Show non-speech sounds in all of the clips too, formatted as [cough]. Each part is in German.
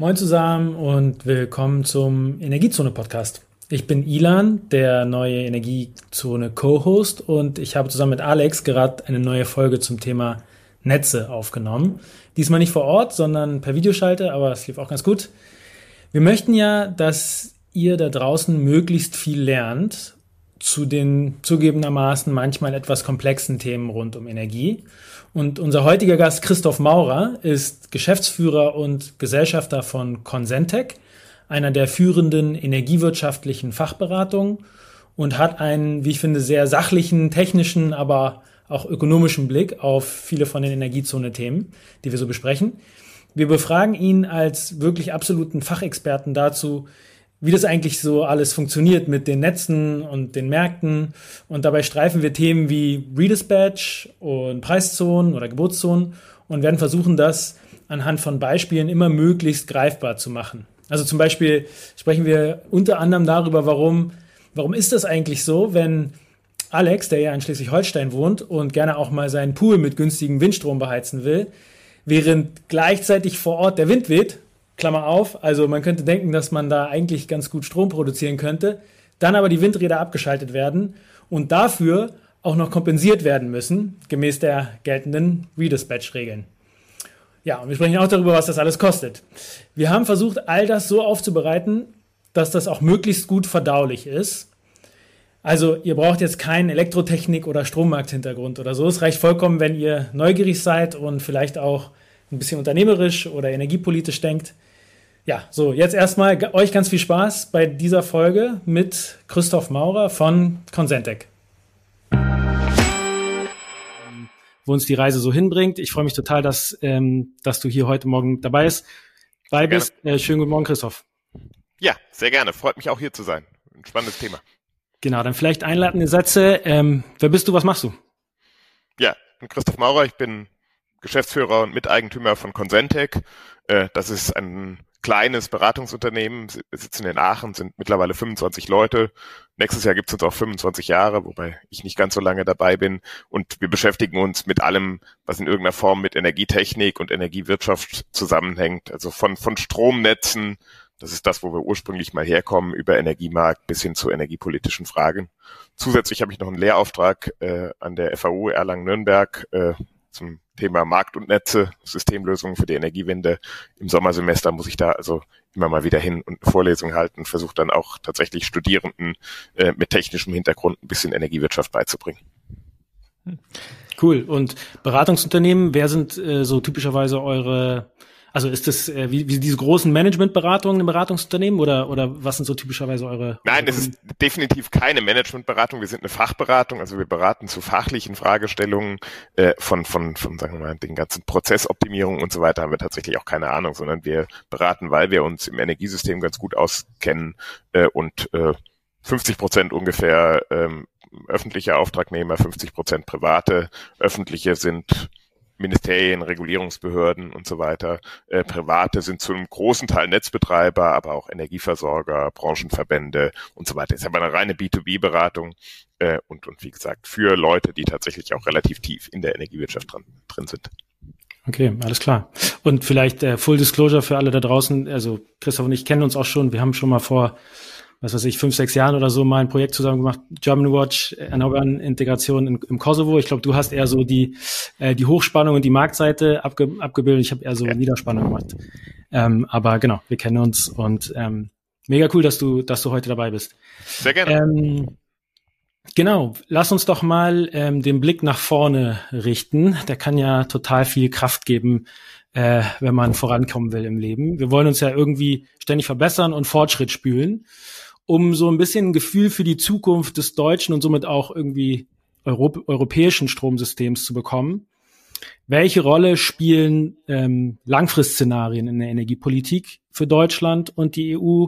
Moin zusammen und willkommen zum Energiezone Podcast. Ich bin Ilan, der neue Energiezone Co-Host und ich habe zusammen mit Alex gerade eine neue Folge zum Thema Netze aufgenommen. Diesmal nicht vor Ort, sondern per Videoschalte, aber es lief auch ganz gut. Wir möchten ja, dass ihr da draußen möglichst viel lernt zu den zugegebenermaßen manchmal etwas komplexen Themen rund um Energie. Und unser heutiger Gast Christoph Maurer ist Geschäftsführer und Gesellschafter von Consentec, einer der führenden energiewirtschaftlichen Fachberatungen und hat einen, wie ich finde, sehr sachlichen, technischen, aber auch ökonomischen Blick auf viele von den Energiezone-Themen, die wir so besprechen. Wir befragen ihn als wirklich absoluten Fachexperten dazu, wie das eigentlich so alles funktioniert mit den Netzen und den Märkten. Und dabei streifen wir Themen wie Redispatch und Preiszonen oder Geburtszonen und werden versuchen, das anhand von Beispielen immer möglichst greifbar zu machen. Also zum Beispiel sprechen wir unter anderem darüber, warum, warum ist das eigentlich so, wenn Alex, der ja in Schleswig-Holstein wohnt und gerne auch mal seinen Pool mit günstigem Windstrom beheizen will, während gleichzeitig vor Ort der Wind weht Klammer auf, also man könnte denken, dass man da eigentlich ganz gut Strom produzieren könnte, dann aber die Windräder abgeschaltet werden und dafür auch noch kompensiert werden müssen, gemäß der geltenden Redispatch-Regeln. Ja, und wir sprechen auch darüber, was das alles kostet. Wir haben versucht, all das so aufzubereiten, dass das auch möglichst gut verdaulich ist. Also ihr braucht jetzt keinen Elektrotechnik- oder Strommarkthintergrund oder so. Es reicht vollkommen, wenn ihr neugierig seid und vielleicht auch ein bisschen unternehmerisch oder energiepolitisch denkt. Ja, so, jetzt erstmal euch ganz viel Spaß bei dieser Folge mit Christoph Maurer von Consentec. Wo uns die Reise so hinbringt. Ich freue mich total, dass, ähm, dass du hier heute Morgen dabei bist. Dabei bist. Äh, schönen guten Morgen, Christoph. Ja, sehr gerne. Freut mich auch hier zu sein. Ein spannendes Thema. Genau, dann vielleicht einleitende Sätze. Ähm, wer bist du, was machst du? Ja, ich bin Christoph Maurer, ich bin Geschäftsführer und Miteigentümer von Consentec. Äh, das ist ein kleines Beratungsunternehmen, sitzen in Aachen, sind mittlerweile 25 Leute. Nächstes Jahr gibt es uns auch 25 Jahre, wobei ich nicht ganz so lange dabei bin. Und wir beschäftigen uns mit allem, was in irgendeiner Form mit Energietechnik und Energiewirtschaft zusammenhängt. Also von, von Stromnetzen, das ist das, wo wir ursprünglich mal herkommen, über Energiemarkt bis hin zu energiepolitischen Fragen. Zusätzlich habe ich noch einen Lehrauftrag äh, an der FAU Erlangen-Nürnberg äh, zum Thema Markt und Netze, Systemlösungen für die Energiewende. Im Sommersemester muss ich da also immer mal wieder hin und eine Vorlesung halten, versuche dann auch tatsächlich Studierenden äh, mit technischem Hintergrund ein bisschen Energiewirtschaft beizubringen. Cool. Und Beratungsunternehmen, wer sind äh, so typischerweise eure also ist das äh, wie, wie diese großen Managementberatungen im Beratungsunternehmen oder, oder was sind so typischerweise eure? Nein, das ist definitiv keine Managementberatung. Wir sind eine Fachberatung, also wir beraten zu fachlichen Fragestellungen äh, von, von, von, sagen wir mal, den ganzen Prozessoptimierungen und so weiter haben wir tatsächlich auch keine Ahnung, sondern wir beraten, weil wir uns im Energiesystem ganz gut auskennen äh, und äh, 50 Prozent ungefähr ähm, öffentliche Auftragnehmer, 50 Prozent private. Öffentliche sind Ministerien, Regulierungsbehörden und so weiter. Äh, Private sind zu einem großen Teil Netzbetreiber, aber auch Energieversorger, Branchenverbände und so weiter. Ist aber eine reine B2B-Beratung äh, und, und wie gesagt für Leute, die tatsächlich auch relativ tief in der Energiewirtschaft dran, drin sind. Okay, alles klar. Und vielleicht äh, Full Disclosure für alle da draußen. Also Christoph und ich kennen uns auch schon. Wir haben schon mal vor was weiß ich, fünf, sechs Jahren oder so mal ein Projekt zusammen gemacht, German Watch, erneuerbaren Integration in, im Kosovo. Ich glaube, du hast eher so die, äh, die Hochspannung und die Marktseite abge, abgebildet. Ich habe eher so ja. Niederspannung gemacht. Ähm, aber genau, wir kennen uns und ähm, mega cool, dass du, dass du heute dabei bist. Sehr gerne. Ähm, Genau, lass uns doch mal ähm, den Blick nach vorne richten. Der kann ja total viel Kraft geben, äh, wenn man vorankommen will im Leben. Wir wollen uns ja irgendwie ständig verbessern und Fortschritt spülen um so ein bisschen ein Gefühl für die Zukunft des deutschen und somit auch irgendwie Europ europäischen Stromsystems zu bekommen. Welche Rolle spielen ähm, Langfristszenarien in der Energiepolitik für Deutschland und die EU?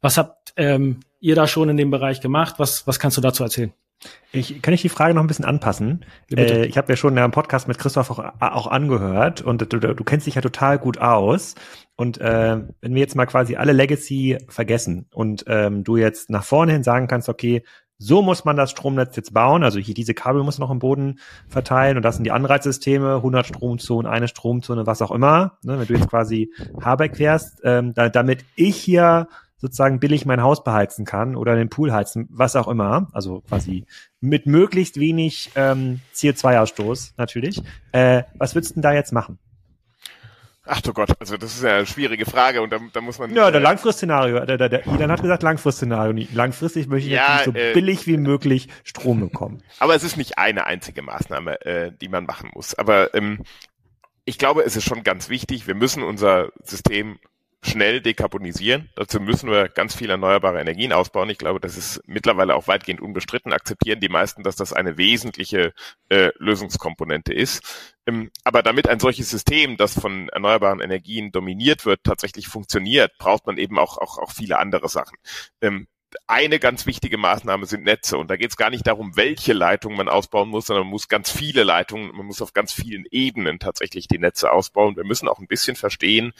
Was habt ähm, ihr da schon in dem Bereich gemacht? Was, was kannst du dazu erzählen? Ich, kann ich die Frage noch ein bisschen anpassen? Äh, ich habe ja schon einen Podcast mit Christoph auch, auch angehört und du, du, kennst dich ja total gut aus. Und äh, wenn wir jetzt mal quasi alle Legacy vergessen und ähm, du jetzt nach vorne hin sagen kannst, okay, so muss man das Stromnetz jetzt bauen. Also hier diese Kabel muss noch im Boden verteilen und das sind die Anreizsysteme, 100 Stromzonen, eine Stromzone, was auch immer. Ne, wenn du jetzt quasi Habeck fährst, ähm, da, damit ich hier sozusagen billig mein Haus beheizen kann oder den Pool heizen, was auch immer. Also quasi mit möglichst wenig ähm, CO2-Ausstoß natürlich. Äh, was würdest du denn da jetzt machen? Ach du Gott, also das ist ja eine schwierige Frage und da, da muss man. Ja, der äh, Langfristszenario. Der, der, der Ilan hat gesagt Langfristszenario. Langfristig möchte ich ja, so äh, billig wie möglich Strom bekommen. Aber es ist nicht eine einzige Maßnahme, äh, die man machen muss. Aber ähm, ich glaube, es ist schon ganz wichtig. Wir müssen unser System schnell dekarbonisieren. Dazu müssen wir ganz viel erneuerbare Energien ausbauen. Ich glaube, das ist mittlerweile auch weitgehend unbestritten. Akzeptieren die meisten, dass das eine wesentliche äh, Lösungskomponente ist. Ähm, aber damit ein solches System, das von erneuerbaren Energien dominiert wird, tatsächlich funktioniert, braucht man eben auch, auch, auch viele andere Sachen. Ähm, eine ganz wichtige Maßnahme sind Netze. Und da geht es gar nicht darum, welche Leitungen man ausbauen muss, sondern man muss ganz viele Leitungen, man muss auf ganz vielen Ebenen tatsächlich die Netze ausbauen. Wir müssen auch ein bisschen verstehen,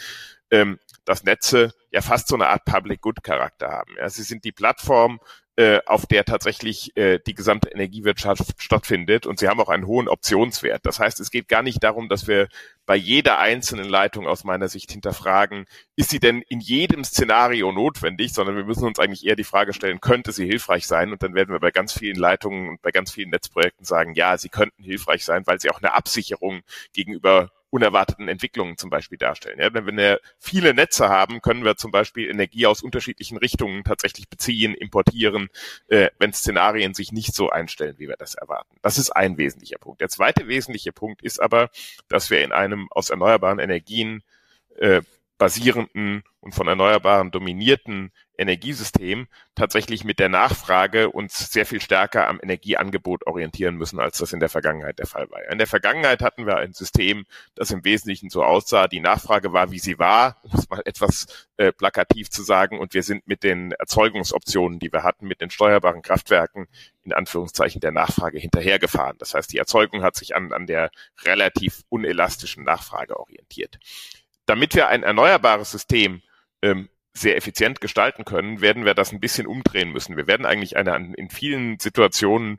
ähm, dass Netze ja fast so eine Art Public Good Charakter haben. Ja, sie sind die Plattform, äh, auf der tatsächlich äh, die gesamte Energiewirtschaft stattfindet und sie haben auch einen hohen Optionswert. Das heißt, es geht gar nicht darum, dass wir bei jeder einzelnen Leitung aus meiner Sicht hinterfragen, ist sie denn in jedem Szenario notwendig, sondern wir müssen uns eigentlich eher die Frage stellen, könnte sie hilfreich sein? Und dann werden wir bei ganz vielen Leitungen und bei ganz vielen Netzprojekten sagen, ja, sie könnten hilfreich sein, weil sie auch eine Absicherung gegenüber unerwarteten Entwicklungen zum Beispiel darstellen. Ja, wenn wir viele Netze haben, können wir zum Beispiel Energie aus unterschiedlichen Richtungen tatsächlich beziehen, importieren, äh, wenn Szenarien sich nicht so einstellen, wie wir das erwarten. Das ist ein wesentlicher Punkt. Der zweite wesentliche Punkt ist aber, dass wir in einem aus erneuerbaren Energien äh, basierenden und von Erneuerbaren dominierten Energiesystem tatsächlich mit der Nachfrage uns sehr viel stärker am Energieangebot orientieren müssen, als das in der Vergangenheit der Fall war. In der Vergangenheit hatten wir ein System, das im Wesentlichen so aussah. Die Nachfrage war, wie sie war, um es mal etwas äh, plakativ zu sagen. Und wir sind mit den Erzeugungsoptionen, die wir hatten, mit den steuerbaren Kraftwerken in Anführungszeichen der Nachfrage hinterhergefahren. Das heißt, die Erzeugung hat sich an, an der relativ unelastischen Nachfrage orientiert. Damit wir ein erneuerbares System ähm, sehr effizient gestalten können, werden wir das ein bisschen umdrehen müssen. Wir werden eigentlich eine in vielen Situationen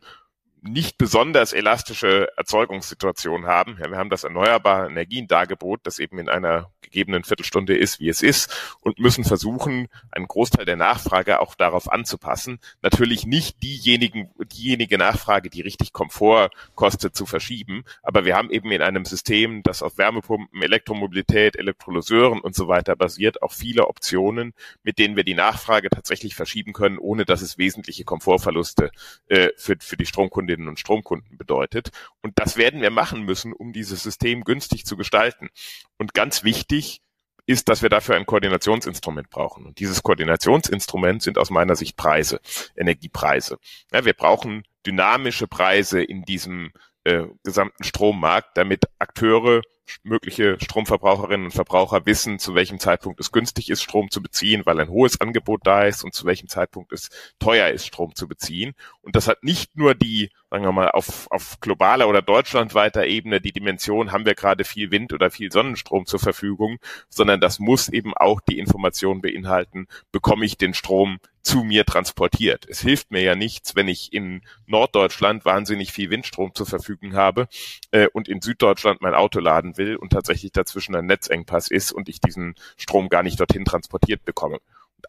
nicht besonders elastische Erzeugungssituation haben. Ja, wir haben das erneuerbare Energien-Dargebot, das eben in einer gegebenen Viertelstunde ist, wie es ist, und müssen versuchen, einen Großteil der Nachfrage auch darauf anzupassen. Natürlich nicht diejenigen, diejenige Nachfrage, die richtig Komfort kostet, zu verschieben, aber wir haben eben in einem System, das auf Wärmepumpen, Elektromobilität, Elektrolyseuren und so weiter basiert, auch viele Optionen, mit denen wir die Nachfrage tatsächlich verschieben können, ohne dass es wesentliche Komfortverluste äh, für, für die Stromkunde Stromkundinnen und Stromkunden bedeutet. Und das werden wir machen müssen, um dieses System günstig zu gestalten. Und ganz wichtig ist, dass wir dafür ein Koordinationsinstrument brauchen. Und dieses Koordinationsinstrument sind aus meiner Sicht Preise, Energiepreise. Ja, wir brauchen dynamische Preise in diesem äh, gesamten Strommarkt, damit Akteure mögliche Stromverbraucherinnen und Verbraucher wissen, zu welchem Zeitpunkt es günstig ist, Strom zu beziehen, weil ein hohes Angebot da ist und zu welchem Zeitpunkt es teuer ist, Strom zu beziehen. Und das hat nicht nur die, sagen wir mal, auf, auf globaler oder deutschlandweiter Ebene die Dimension, haben wir gerade viel Wind oder viel Sonnenstrom zur Verfügung, sondern das muss eben auch die Information beinhalten, bekomme ich den Strom zu mir transportiert. Es hilft mir ja nichts, wenn ich in Norddeutschland wahnsinnig viel Windstrom zur Verfügung habe äh, und in Süddeutschland mein Auto laden will und tatsächlich dazwischen ein Netzengpass ist und ich diesen Strom gar nicht dorthin transportiert bekomme.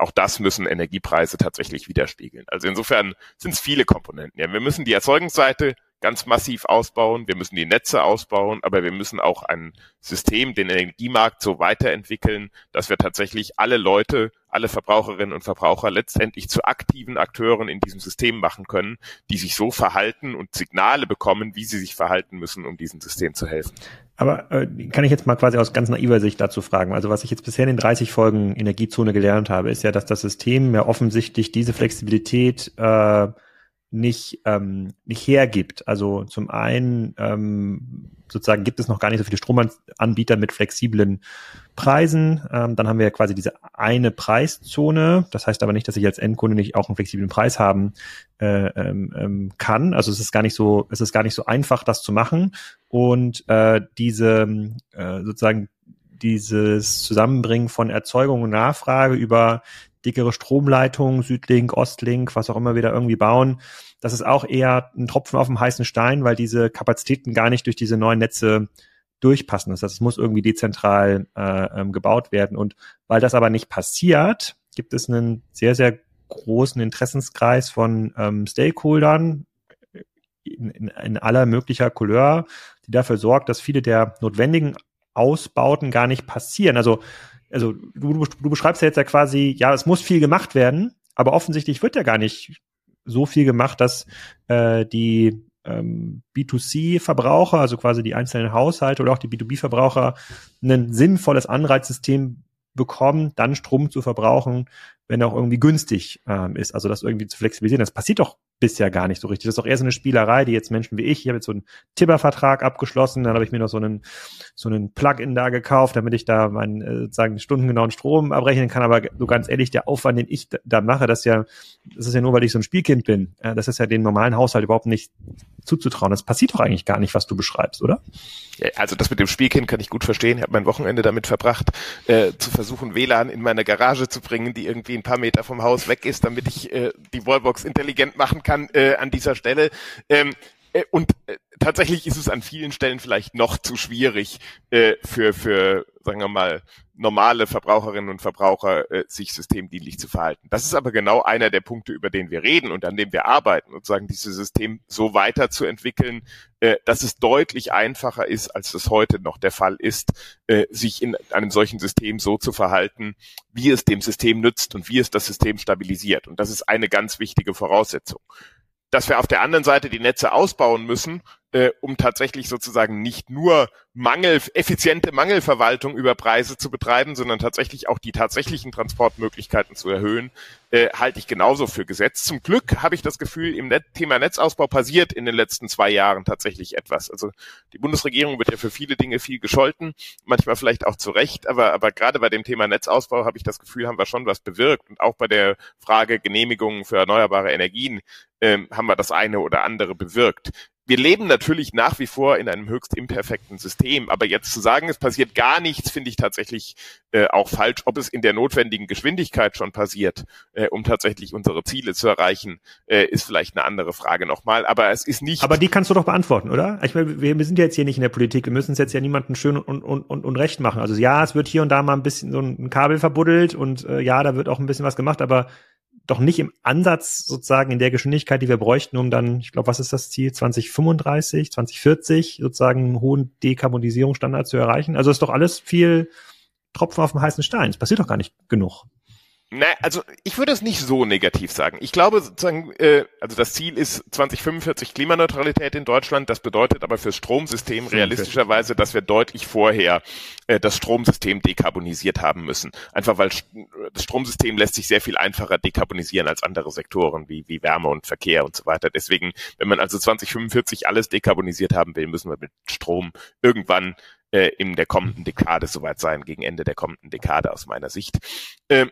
Auch das müssen Energiepreise tatsächlich widerspiegeln. Also insofern sind es viele Komponenten. Ja, wir müssen die Erzeugungsseite ganz massiv ausbauen, wir müssen die Netze ausbauen, aber wir müssen auch ein System, den Energiemarkt so weiterentwickeln, dass wir tatsächlich alle Leute, alle Verbraucherinnen und Verbraucher letztendlich zu aktiven Akteuren in diesem System machen können, die sich so verhalten und Signale bekommen, wie sie sich verhalten müssen, um diesem System zu helfen. Aber äh, kann ich jetzt mal quasi aus ganz naiver Sicht dazu fragen? Also was ich jetzt bisher in den 30 Folgen Energiezone gelernt habe, ist ja, dass das System ja offensichtlich diese Flexibilität äh, nicht, ähm, nicht hergibt. Also zum einen ähm, sozusagen gibt es noch gar nicht so viele Stromanbieter mit flexiblen Preisen. Ähm, dann haben wir quasi diese eine Preiszone. Das heißt aber nicht, dass ich als Endkunde nicht auch einen flexiblen Preis haben äh, ähm, ähm kann. Also es ist gar nicht so, es ist gar nicht so einfach, das zu machen. Und äh, diese äh, sozusagen dieses Zusammenbringen von Erzeugung und Nachfrage über dickere Stromleitungen, Südlink, Ostlink, was auch immer wir da irgendwie bauen, das ist auch eher ein Tropfen auf dem heißen Stein, weil diese Kapazitäten gar nicht durch diese neuen Netze durchpassen. Das heißt, es muss irgendwie dezentral äh, ähm, gebaut werden. Und weil das aber nicht passiert, gibt es einen sehr, sehr großen Interessenskreis von ähm, Stakeholdern in, in, in aller möglicher Couleur, die dafür sorgt, dass viele der notwendigen Ausbauten gar nicht passieren. Also, also du, du beschreibst ja jetzt ja quasi, ja, es muss viel gemacht werden, aber offensichtlich wird ja gar nicht so viel gemacht, dass äh, die ähm, B2C-Verbraucher, also quasi die einzelnen Haushalte oder auch die B2B-Verbraucher, ein sinnvolles Anreizsystem bekommen, dann Strom zu verbrauchen, wenn er auch irgendwie günstig ähm, ist. Also das irgendwie zu flexibilisieren. Das passiert doch bisher gar nicht so richtig. Das ist doch eher so eine Spielerei, die jetzt Menschen wie ich, ich habe jetzt so einen Tibber-Vertrag abgeschlossen, dann habe ich mir noch so einen so einen Plugin da gekauft, damit ich da meinen äh, sozusagen stundengenauen Strom abrechnen kann. Aber so ganz ehrlich, der Aufwand, den ich da mache, das ist ja, das ist ja nur, weil ich so ein Spielkind bin. Das ist ja den normalen Haushalt überhaupt nicht zuzutrauen. Das passiert doch eigentlich gar nicht, was du beschreibst, oder? Also das mit dem Spielkind kann ich gut verstehen. Ich habe mein Wochenende damit verbracht, äh, zu versuchen, WLAN in meine Garage zu bringen, die irgendwie ein paar Meter vom Haus weg ist, damit ich äh, die Wallbox intelligent machen kann äh, an dieser Stelle. Ähm, äh, und äh, tatsächlich ist es an vielen Stellen vielleicht noch zu schwierig äh, für, für, sagen wir mal, normale Verbraucherinnen und Verbraucher äh, sich systemdienlich zu verhalten. Das ist aber genau einer der Punkte, über den wir reden und an dem wir arbeiten und sagen, dieses System so weiterzuentwickeln, äh, dass es deutlich einfacher ist, als es heute noch der Fall ist, äh, sich in einem solchen System so zu verhalten, wie es dem System nützt und wie es das System stabilisiert. Und das ist eine ganz wichtige Voraussetzung dass wir auf der anderen Seite die Netze ausbauen müssen, äh, um tatsächlich sozusagen nicht nur Mangel, effiziente Mangelverwaltung über Preise zu betreiben, sondern tatsächlich auch die tatsächlichen Transportmöglichkeiten zu erhöhen, äh, halte ich genauso für gesetzt. Zum Glück habe ich das Gefühl, im Net Thema Netzausbau passiert in den letzten zwei Jahren tatsächlich etwas. Also die Bundesregierung wird ja für viele Dinge viel gescholten, manchmal vielleicht auch zu Recht, aber, aber gerade bei dem Thema Netzausbau habe ich das Gefühl, haben wir schon was bewirkt. Und auch bei der Frage Genehmigungen für erneuerbare Energien ähm, haben wir das eine oder andere bewirkt wir leben natürlich nach wie vor in einem höchst imperfekten System, aber jetzt zu sagen, es passiert gar nichts, finde ich tatsächlich äh, auch falsch. Ob es in der notwendigen Geschwindigkeit schon passiert, äh, um tatsächlich unsere Ziele zu erreichen, äh, ist vielleicht eine andere Frage nochmal. Aber es ist nicht. Aber die kannst du doch beantworten, oder? Ich meine, wir, sind ja jetzt hier nicht in der Politik. Wir müssen es jetzt ja niemandem schön und, und, und, und recht machen. Also ja, es wird hier und da mal ein bisschen so ein Kabel verbuddelt und äh, ja, da wird auch ein bisschen was gemacht, aber doch nicht im Ansatz sozusagen in der Geschwindigkeit, die wir bräuchten, um dann, ich glaube, was ist das Ziel, 2035, 2040 sozusagen einen hohen Dekarbonisierungsstandard zu erreichen. Also ist doch alles viel Tropfen auf dem heißen Stein. Es passiert doch gar nicht genug. Na, also ich würde es nicht so negativ sagen. Ich glaube sozusagen, äh, also das Ziel ist 2045 Klimaneutralität in Deutschland. Das bedeutet aber fürs Stromsystem realistischerweise, dass wir deutlich vorher äh, das Stromsystem dekarbonisiert haben müssen. Einfach weil das Stromsystem lässt sich sehr viel einfacher dekarbonisieren als andere Sektoren wie, wie Wärme und Verkehr und so weiter. Deswegen, wenn man also 2045 alles dekarbonisiert haben will, müssen wir mit Strom irgendwann äh, in der kommenden Dekade soweit sein, gegen Ende der kommenden Dekade aus meiner Sicht. Ähm,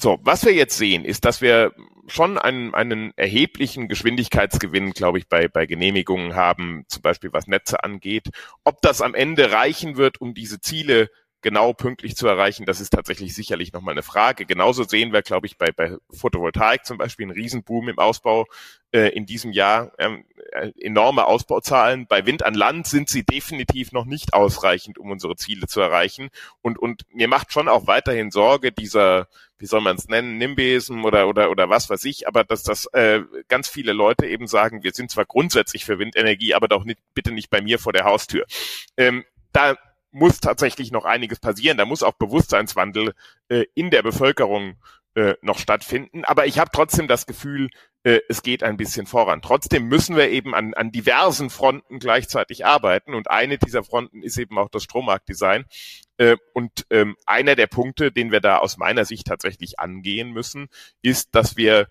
so, was wir jetzt sehen, ist, dass wir schon einen, einen erheblichen Geschwindigkeitsgewinn, glaube ich, bei, bei Genehmigungen haben, zum Beispiel was Netze angeht. Ob das am Ende reichen wird, um diese Ziele genau pünktlich zu erreichen, das ist tatsächlich sicherlich nochmal eine Frage. Genauso sehen wir, glaube ich, bei, bei Photovoltaik zum Beispiel einen Riesenboom im Ausbau äh, in diesem Jahr. Ähm, äh, enorme Ausbauzahlen. Bei Wind an Land sind sie definitiv noch nicht ausreichend, um unsere Ziele zu erreichen. Und, und mir macht schon auch weiterhin Sorge dieser, wie soll man es nennen, Nimbesen oder, oder, oder was weiß ich, aber dass das äh, ganz viele Leute eben sagen, wir sind zwar grundsätzlich für Windenergie, aber doch nicht, bitte nicht bei mir vor der Haustür. Ähm, da muss tatsächlich noch einiges passieren. Da muss auch Bewusstseinswandel äh, in der Bevölkerung äh, noch stattfinden. Aber ich habe trotzdem das Gefühl, äh, es geht ein bisschen voran. Trotzdem müssen wir eben an, an diversen Fronten gleichzeitig arbeiten. Und eine dieser Fronten ist eben auch das Strommarktdesign. Äh, und ähm, einer der Punkte, den wir da aus meiner Sicht tatsächlich angehen müssen, ist, dass wir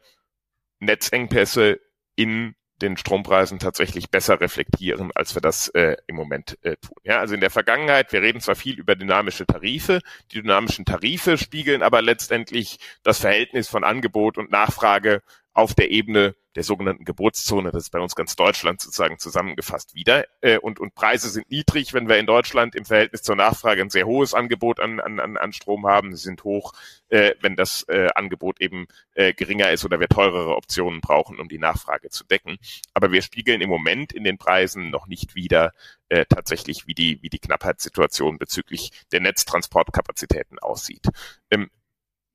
Netzengpässe in den Strompreisen tatsächlich besser reflektieren, als wir das äh, im Moment äh, tun. Ja, also in der Vergangenheit, wir reden zwar viel über dynamische Tarife, die dynamischen Tarife spiegeln aber letztendlich das Verhältnis von Angebot und Nachfrage auf der Ebene der sogenannten Geburtszone. Das ist bei uns ganz Deutschland sozusagen zusammengefasst wieder. Äh, und, und Preise sind niedrig, wenn wir in Deutschland im Verhältnis zur Nachfrage ein sehr hohes Angebot an, an, an Strom haben. Sie sind hoch, äh, wenn das äh, Angebot eben äh, geringer ist oder wir teurere Optionen brauchen, um die Nachfrage zu decken. Aber wir spiegeln im Moment in den Preisen noch nicht wieder äh, tatsächlich, wie die, wie die Knappheitssituation bezüglich der Netztransportkapazitäten aussieht. Ähm,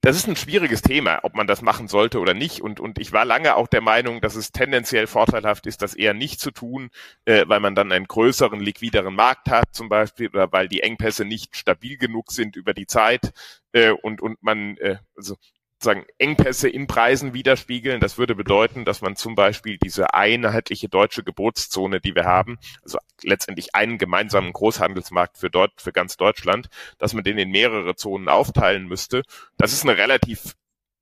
das ist ein schwieriges Thema, ob man das machen sollte oder nicht. Und, und ich war lange auch der Meinung, dass es tendenziell vorteilhaft ist, das eher nicht zu tun, äh, weil man dann einen größeren, liquideren Markt hat zum Beispiel oder weil die Engpässe nicht stabil genug sind über die Zeit äh, und, und man, äh, also sozusagen Engpässe in Preisen widerspiegeln. Das würde bedeuten, dass man zum Beispiel diese einheitliche deutsche Geburtszone, die wir haben, also letztendlich einen gemeinsamen Großhandelsmarkt für dort, für ganz Deutschland, dass man den in mehrere Zonen aufteilen müsste. Das ist eine relativ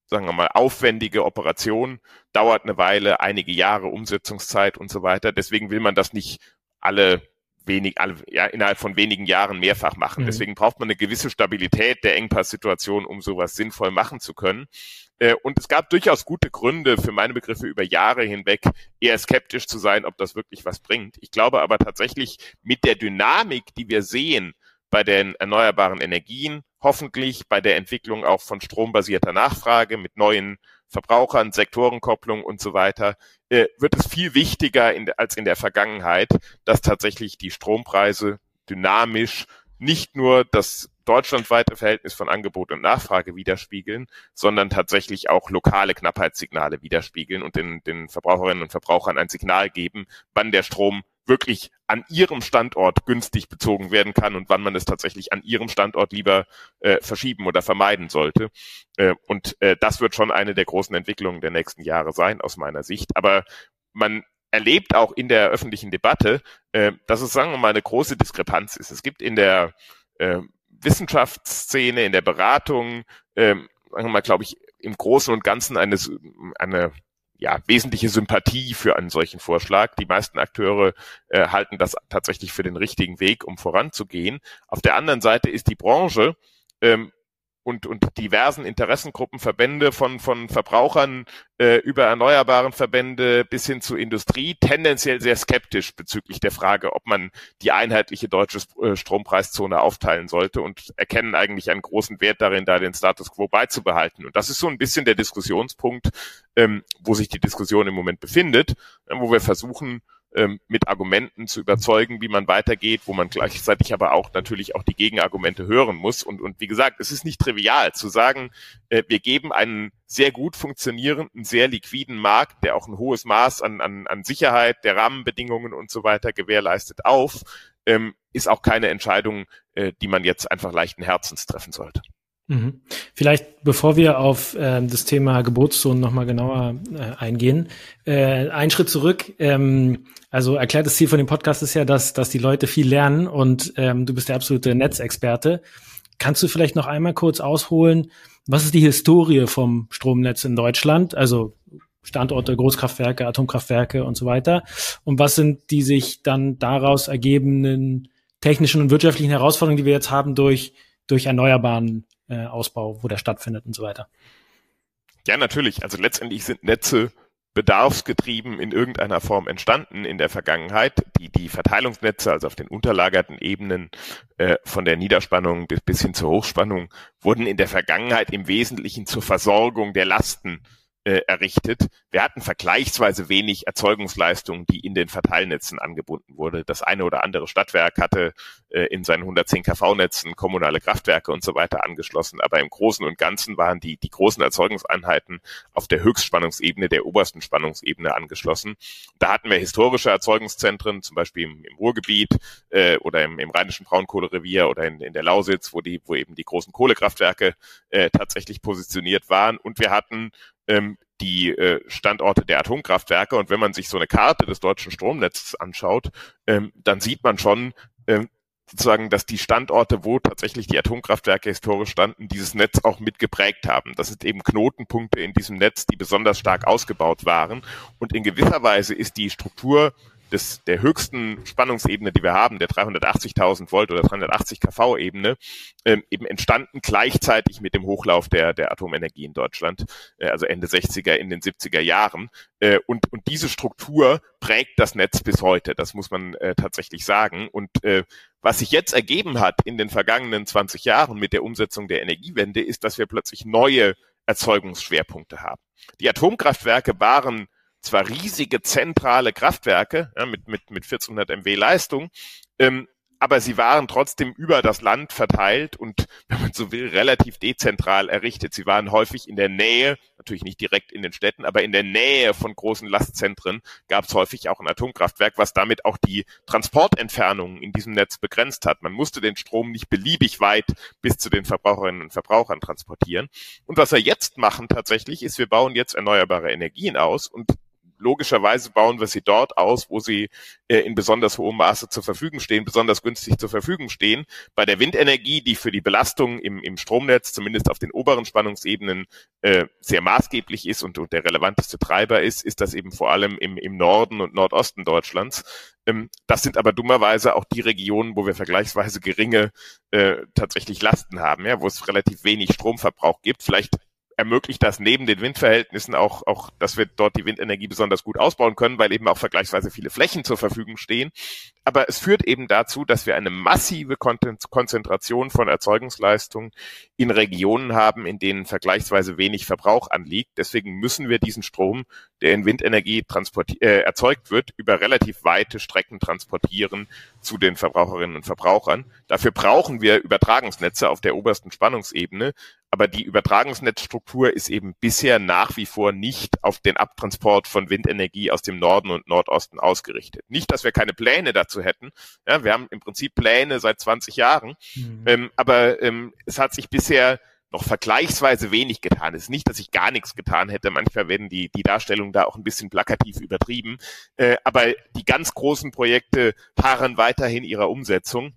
sagen wir mal, aufwendige Operation, dauert eine Weile, einige Jahre Umsetzungszeit und so weiter. Deswegen will man das nicht alle wenig, ja, innerhalb von wenigen Jahren mehrfach machen. Mhm. Deswegen braucht man eine gewisse Stabilität der Engpasssituation, um sowas sinnvoll machen zu können. Äh, und es gab durchaus gute Gründe für meine Begriffe über Jahre hinweg eher skeptisch zu sein, ob das wirklich was bringt. Ich glaube aber tatsächlich mit der Dynamik, die wir sehen bei den erneuerbaren Energien, hoffentlich bei der Entwicklung auch von strombasierter Nachfrage mit neuen Verbrauchern, Sektorenkopplung und so weiter, äh, wird es viel wichtiger in, als in der Vergangenheit, dass tatsächlich die Strompreise dynamisch nicht nur das deutschlandweite Verhältnis von Angebot und Nachfrage widerspiegeln, sondern tatsächlich auch lokale Knappheitssignale widerspiegeln und den, den Verbraucherinnen und Verbrauchern ein Signal geben, wann der Strom wirklich an ihrem Standort günstig bezogen werden kann und wann man es tatsächlich an ihrem Standort lieber äh, verschieben oder vermeiden sollte. Äh, und äh, das wird schon eine der großen Entwicklungen der nächsten Jahre sein, aus meiner Sicht. Aber man erlebt auch in der öffentlichen Debatte, äh, dass es, sagen wir mal, eine große Diskrepanz ist. Es gibt in der äh, Wissenschaftsszene, in der Beratung, äh, sagen wir mal, glaube ich, im Großen und Ganzen eine, eine ja, wesentliche Sympathie für einen solchen Vorschlag. Die meisten Akteure äh, halten das tatsächlich für den richtigen Weg, um voranzugehen. Auf der anderen Seite ist die Branche ähm, und, und diversen Interessengruppen, Verbände von, von Verbrauchern äh, über erneuerbaren Verbände bis hin zur Industrie tendenziell sehr skeptisch bezüglich der Frage, ob man die einheitliche deutsche äh, Strompreiszone aufteilen sollte und erkennen eigentlich einen großen Wert darin, da den Status quo beizubehalten. Und das ist so ein bisschen der Diskussionspunkt, ähm, wo sich die Diskussion im Moment befindet, äh, wo wir versuchen, ähm, mit Argumenten zu überzeugen, wie man weitergeht, wo man gleichzeitig aber auch natürlich auch die Gegenargumente hören muss. Und, und wie gesagt, es ist nicht trivial zu sagen, äh, wir geben einen sehr gut funktionierenden, sehr liquiden Markt, der auch ein hohes Maß an, an, an Sicherheit der Rahmenbedingungen und so weiter gewährleistet auf, ähm, ist auch keine Entscheidung, äh, die man jetzt einfach leichten Herzens treffen sollte. Mhm. Vielleicht, bevor wir auf äh, das Thema Geburtszonen nochmal genauer äh, eingehen, äh, ein Schritt zurück. Ähm, also erklärtes Ziel von dem Podcast ist ja, dass, dass die Leute viel lernen und ähm, du bist der absolute Netzexperte. Kannst du vielleicht noch einmal kurz ausholen, was ist die Historie vom Stromnetz in Deutschland? Also Standorte, Großkraftwerke, Atomkraftwerke und so weiter. Und was sind die sich dann daraus ergebenden technischen und wirtschaftlichen Herausforderungen, die wir jetzt haben durch, durch erneuerbaren äh, Ausbau, wo der stattfindet und so weiter. Ja, natürlich. Also letztendlich sind Netze bedarfsgetrieben in irgendeiner Form entstanden in der Vergangenheit. Die, die Verteilungsnetze, also auf den unterlagerten Ebenen äh, von der Niederspannung bis, bis hin zur Hochspannung, wurden in der Vergangenheit im Wesentlichen zur Versorgung der Lasten äh, errichtet. Wir hatten vergleichsweise wenig Erzeugungsleistung, die in den Verteilnetzen angebunden wurde. Das eine oder andere Stadtwerk hatte äh, in seinen 110 kV-Netzen kommunale Kraftwerke und so weiter angeschlossen, aber im Großen und Ganzen waren die, die großen Erzeugungseinheiten auf der Höchstspannungsebene, der obersten Spannungsebene angeschlossen. Da hatten wir historische Erzeugungszentren, zum Beispiel im, im Ruhrgebiet äh, oder im, im rheinischen Braunkohlerevier oder in, in der Lausitz, wo die, wo eben die großen Kohlekraftwerke äh, tatsächlich positioniert waren. Und wir hatten ähm, die äh, Standorte der Atomkraftwerke. Und wenn man sich so eine Karte des deutschen Stromnetzes anschaut, ähm, dann sieht man schon, ähm, sozusagen, dass die Standorte, wo tatsächlich die Atomkraftwerke historisch standen, dieses Netz auch mitgeprägt haben. Das sind eben Knotenpunkte in diesem Netz, die besonders stark ausgebaut waren. Und in gewisser Weise ist die Struktur des, der höchsten Spannungsebene, die wir haben, der 380.000 Volt oder 380 kV Ebene, ähm, eben entstanden gleichzeitig mit dem Hochlauf der, der Atomenergie in Deutschland, äh, also Ende 60er, in den 70er Jahren. Äh, und, und diese Struktur prägt das Netz bis heute, das muss man äh, tatsächlich sagen. Und äh, was sich jetzt ergeben hat in den vergangenen 20 Jahren mit der Umsetzung der Energiewende, ist, dass wir plötzlich neue Erzeugungsschwerpunkte haben. Die Atomkraftwerke waren zwar riesige zentrale Kraftwerke ja, mit, mit, mit 1400 MW Leistung, ähm, aber sie waren trotzdem über das Land verteilt und, [laughs] wenn man so will, relativ dezentral errichtet. Sie waren häufig in der Nähe, natürlich nicht direkt in den Städten, aber in der Nähe von großen Lastzentren gab es häufig auch ein Atomkraftwerk, was damit auch die Transportentfernungen in diesem Netz begrenzt hat. Man musste den Strom nicht beliebig weit bis zu den Verbraucherinnen und Verbrauchern transportieren. Und was wir jetzt machen tatsächlich, ist, wir bauen jetzt erneuerbare Energien aus und logischerweise bauen wir sie dort aus, wo sie äh, in besonders hohem Maße zur Verfügung stehen, besonders günstig zur Verfügung stehen. Bei der Windenergie, die für die Belastung im, im Stromnetz, zumindest auf den oberen Spannungsebenen, äh, sehr maßgeblich ist und, und der relevanteste Treiber ist, ist das eben vor allem im, im Norden und Nordosten Deutschlands. Ähm, das sind aber dummerweise auch die Regionen, wo wir vergleichsweise geringe äh, tatsächlich Lasten haben, ja, wo es relativ wenig Stromverbrauch gibt. Vielleicht ermöglicht das neben den Windverhältnissen auch, auch, dass wir dort die Windenergie besonders gut ausbauen können, weil eben auch vergleichsweise viele Flächen zur Verfügung stehen. Aber es führt eben dazu, dass wir eine massive Konzentration von Erzeugungsleistungen in Regionen haben, in denen vergleichsweise wenig Verbrauch anliegt. Deswegen müssen wir diesen Strom, der in Windenergie äh, erzeugt wird, über relativ weite Strecken transportieren zu den Verbraucherinnen und Verbrauchern. Dafür brauchen wir Übertragungsnetze auf der obersten Spannungsebene, aber die Übertragungsnetzstruktur ist eben bisher nach wie vor nicht auf den Abtransport von Windenergie aus dem Norden und Nordosten ausgerichtet. Nicht, dass wir keine Pläne dazu hätten. Ja, wir haben im Prinzip Pläne seit 20 Jahren, mhm. ähm, aber ähm, es hat sich bisher noch vergleichsweise wenig getan. Es ist nicht, dass ich gar nichts getan hätte. Manchmal werden die, die Darstellungen da auch ein bisschen plakativ übertrieben. Äh, aber die ganz großen Projekte harren weiterhin ihrer Umsetzung.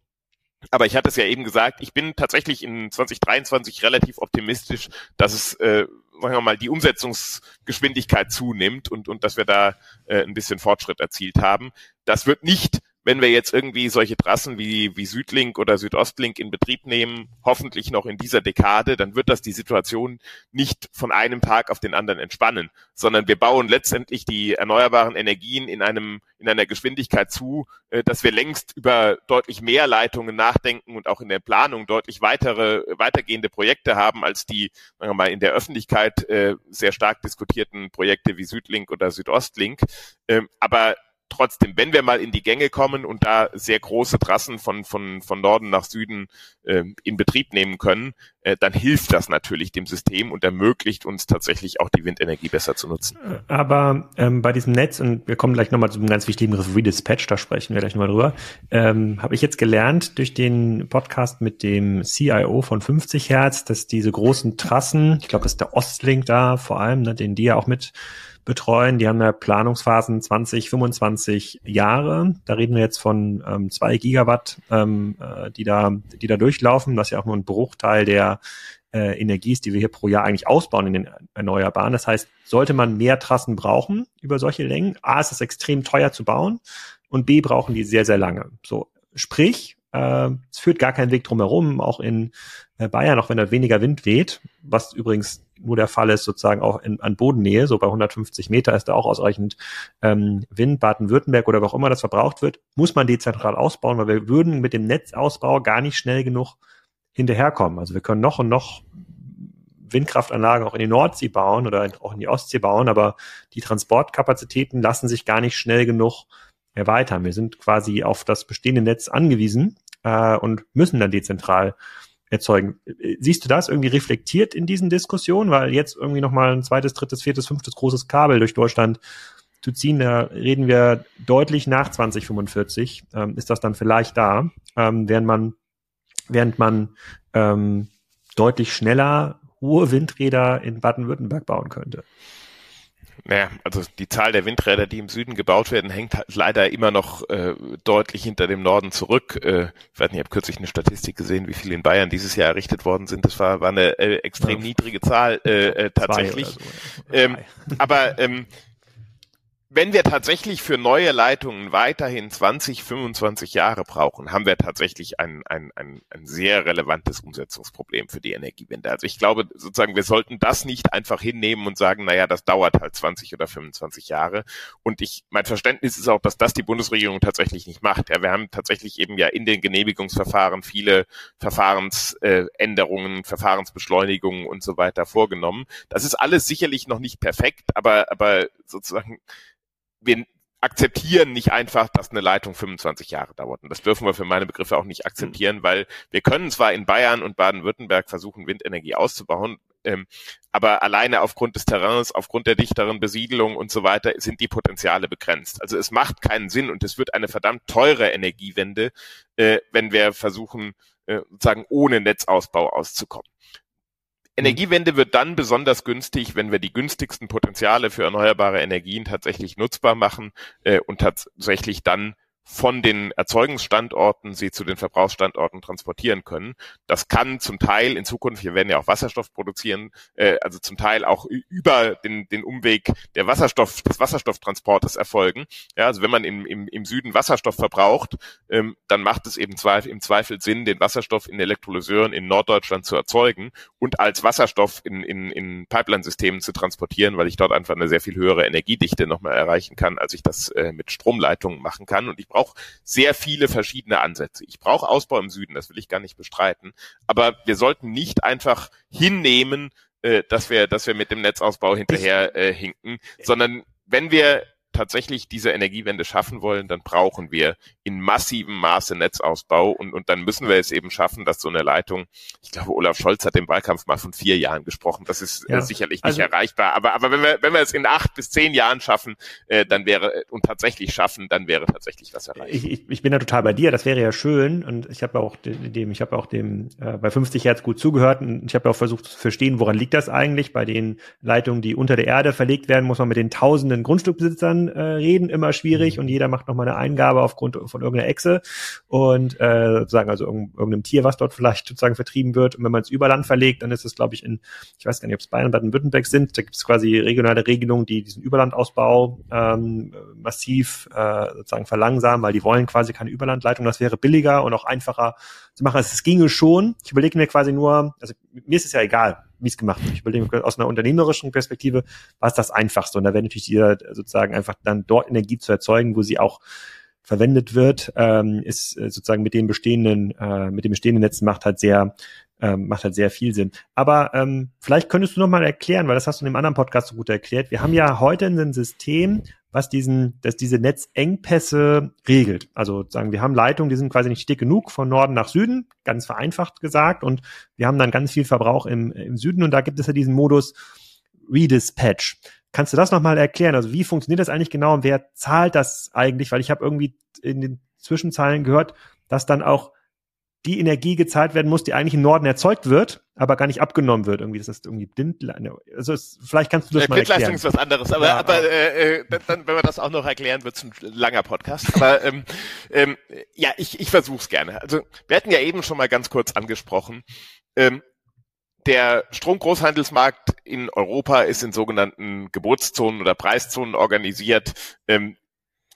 Aber ich hatte es ja eben gesagt, ich bin tatsächlich in 2023 relativ optimistisch, dass es, äh, sagen wir mal, die Umsetzungsgeschwindigkeit zunimmt und, und dass wir da äh, ein bisschen Fortschritt erzielt haben. Das wird nicht wenn wir jetzt irgendwie solche Trassen wie, wie Südlink oder Südostlink in Betrieb nehmen, hoffentlich noch in dieser Dekade, dann wird das die Situation nicht von einem Tag auf den anderen entspannen, sondern wir bauen letztendlich die erneuerbaren Energien in einem, in einer Geschwindigkeit zu, äh, dass wir längst über deutlich mehr Leitungen nachdenken und auch in der Planung deutlich weitere, weitergehende Projekte haben als die, sagen wir mal, in der Öffentlichkeit äh, sehr stark diskutierten Projekte wie Südlink oder Südostlink. Ähm, aber trotzdem, wenn wir mal in die Gänge kommen und da sehr große Trassen von, von, von Norden nach Süden äh, in Betrieb nehmen können, äh, dann hilft das natürlich dem System und ermöglicht uns tatsächlich auch die Windenergie besser zu nutzen. Aber ähm, bei diesem Netz, und wir kommen gleich nochmal zu einem ganz wichtigen Begriff Redispatch, da sprechen wir gleich nochmal drüber, ähm, habe ich jetzt gelernt durch den Podcast mit dem CIO von 50 Hertz, dass diese großen Trassen, ich glaube, das ist der Ostlink da vor allem, ne, den die ja auch mit betreuen. Die haben ja Planungsphasen 20, 25 Jahre. Da reden wir jetzt von ähm, zwei Gigawatt, ähm, äh, die da, die da durchlaufen. Ist ja auch nur ein Bruchteil der äh, Energie ist, die wir hier pro Jahr eigentlich ausbauen in den Erneuerbaren. Das heißt, sollte man mehr Trassen brauchen über solche Längen, A, ist es extrem teuer zu bauen und B, brauchen die sehr, sehr lange. So, sprich, äh, es führt gar keinen Weg drumherum, auch in äh, Bayern, auch wenn da weniger Wind weht, was übrigens nur der Fall ist, sozusagen auch in, an Bodennähe, so bei 150 Meter ist da auch ausreichend ähm, Wind, Baden-Württemberg oder wo auch immer das verbraucht wird, muss man dezentral ausbauen, weil wir würden mit dem Netzausbau gar nicht schnell genug hinterherkommen. Also wir können noch und noch Windkraftanlagen auch in die Nordsee bauen oder auch in die Ostsee bauen, aber die Transportkapazitäten lassen sich gar nicht schnell genug erweitern. Wir sind quasi auf das bestehende Netz angewiesen äh, und müssen dann dezentral erzeugen. Siehst du das irgendwie reflektiert in diesen Diskussionen? Weil jetzt irgendwie nochmal ein zweites, drittes, viertes, fünftes großes Kabel durch Deutschland zu ziehen, da reden wir deutlich nach 2045, ähm, ist das dann vielleicht da, ähm, während man, während man ähm, deutlich schneller hohe Windräder in Baden-Württemberg bauen könnte. Naja, also die Zahl der Windräder, die im Süden gebaut werden, hängt halt leider immer noch äh, deutlich hinter dem Norden zurück. Äh, ich weiß nicht, ich habe kürzlich eine Statistik gesehen, wie viele in Bayern dieses Jahr errichtet worden sind. Das war, war eine äh, extrem ja. niedrige Zahl äh, äh, tatsächlich. So, ähm, aber ähm, wenn wir tatsächlich für neue Leitungen weiterhin 20, 25 Jahre brauchen, haben wir tatsächlich ein, ein, ein, ein sehr relevantes Umsetzungsproblem für die Energiewende. Also ich glaube sozusagen, wir sollten das nicht einfach hinnehmen und sagen, naja, das dauert halt 20 oder 25 Jahre. Und ich, mein Verständnis ist auch, dass das die Bundesregierung tatsächlich nicht macht. Ja, wir haben tatsächlich eben ja in den Genehmigungsverfahren viele Verfahrensänderungen, Verfahrensbeschleunigungen und so weiter vorgenommen. Das ist alles sicherlich noch nicht perfekt, aber, aber sozusagen wir akzeptieren nicht einfach, dass eine Leitung 25 Jahre dauert. Und das dürfen wir für meine Begriffe auch nicht akzeptieren, mhm. weil wir können zwar in Bayern und Baden-Württemberg versuchen, Windenergie auszubauen, ähm, aber alleine aufgrund des Terrains, aufgrund der dichteren Besiedelung und so weiter sind die Potenziale begrenzt. Also es macht keinen Sinn und es wird eine verdammt teure Energiewende, äh, wenn wir versuchen, äh, sozusagen ohne Netzausbau auszukommen. Energiewende wird dann besonders günstig, wenn wir die günstigsten Potenziale für erneuerbare Energien tatsächlich nutzbar machen äh, und tatsächlich dann von den Erzeugungsstandorten sie zu den Verbrauchsstandorten transportieren können. Das kann zum Teil in Zukunft, wir werden ja auch Wasserstoff produzieren, äh, also zum Teil auch über den, den Umweg der Wasserstoff, des Wasserstofftransportes erfolgen. Ja, also wenn man im, im, im Süden Wasserstoff verbraucht, ähm, dann macht es eben Zweifel, im Zweifel Sinn, den Wasserstoff in Elektrolyseuren in Norddeutschland zu erzeugen und als Wasserstoff in, in, in Pipeline-Systemen zu transportieren, weil ich dort einfach eine sehr viel höhere Energiedichte nochmal erreichen kann, als ich das äh, mit Stromleitungen machen kann. Und ich brauche sehr viele verschiedene Ansätze. Ich brauche Ausbau im Süden, das will ich gar nicht bestreiten. Aber wir sollten nicht einfach hinnehmen, äh, dass wir, dass wir mit dem Netzausbau hinterher äh, hinken, sondern wenn wir tatsächlich diese Energiewende schaffen wollen, dann brauchen wir in massivem Maße Netzausbau und, und dann müssen wir es eben schaffen, dass so eine Leitung, ich glaube, Olaf Scholz hat im Wahlkampf mal von vier Jahren gesprochen, das ist äh, ja. äh, sicherlich nicht also, erreichbar, aber, aber wenn wir, wenn wir es in acht bis zehn Jahren schaffen, äh, dann wäre, und tatsächlich schaffen, dann wäre tatsächlich was erreicht. Ich, ich, ich bin da total bei dir, das wäre ja schön und ich habe auch dem, ich habe auch dem äh, bei 50 Hertz gut zugehört und ich habe auch versucht zu verstehen, woran liegt das eigentlich bei den Leitungen, die unter der Erde verlegt werden, muss man mit den tausenden Grundstückbesitzern äh, reden immer schwierig mhm. und jeder macht nochmal eine Eingabe aufgrund von irgendeiner Echse und äh, sozusagen also irgendeinem Tier, was dort vielleicht sozusagen vertrieben wird. Und wenn man es über Land verlegt, dann ist es, glaube ich, in, ich weiß gar nicht, ob es Bayern und Baden-Württemberg sind, da gibt es quasi regionale Regelungen, die diesen Überlandausbau ähm, massiv äh, sozusagen verlangsamen, weil die wollen quasi keine Überlandleitung. Das wäre billiger und auch einfacher zu machen. Also es ginge schon. Ich überlege mir quasi nur, also mir ist es ja egal, wie es gemacht wird. Ich überlege aus einer unternehmerischen Perspektive, was das Einfachste. Und da wäre natürlich jeder sozusagen einfach dann dort Energie zu erzeugen, wo sie auch verwendet wird, ähm, ist äh, sozusagen mit den bestehenden, äh, mit den bestehenden Netzen macht halt sehr, ähm, macht halt sehr viel Sinn. Aber ähm, vielleicht könntest du noch mal erklären, weil das hast du in dem anderen Podcast so gut erklärt. Wir haben ja heute ein System, was diesen, dass diese Netzengpässe regelt. Also sagen, wir haben Leitungen, die sind quasi nicht dick genug von Norden nach Süden, ganz vereinfacht gesagt, und wir haben dann ganz viel Verbrauch im, im Süden und da gibt es ja diesen Modus Redispatch. Kannst du das nochmal erklären? Also wie funktioniert das eigentlich genau und wer zahlt das eigentlich? Weil ich habe irgendwie in den Zwischenzeilen gehört, dass dann auch die Energie gezahlt werden muss, die eigentlich im Norden erzeugt wird, aber gar nicht abgenommen wird. Irgendwie, das ist irgendwie blind. Also es, vielleicht kannst du das äh, mal erklären. Blindleistung ist was anderes, aber, ja, aber äh, äh, dann, wenn wir das auch noch erklären, wird es ein langer Podcast. Aber [laughs] ähm, ähm, ja, ich, ich versuche es gerne. Also wir hatten ja eben schon mal ganz kurz angesprochen. Ähm, der Stromgroßhandelsmarkt in Europa ist in sogenannten Geburtszonen oder Preiszonen organisiert. Ähm,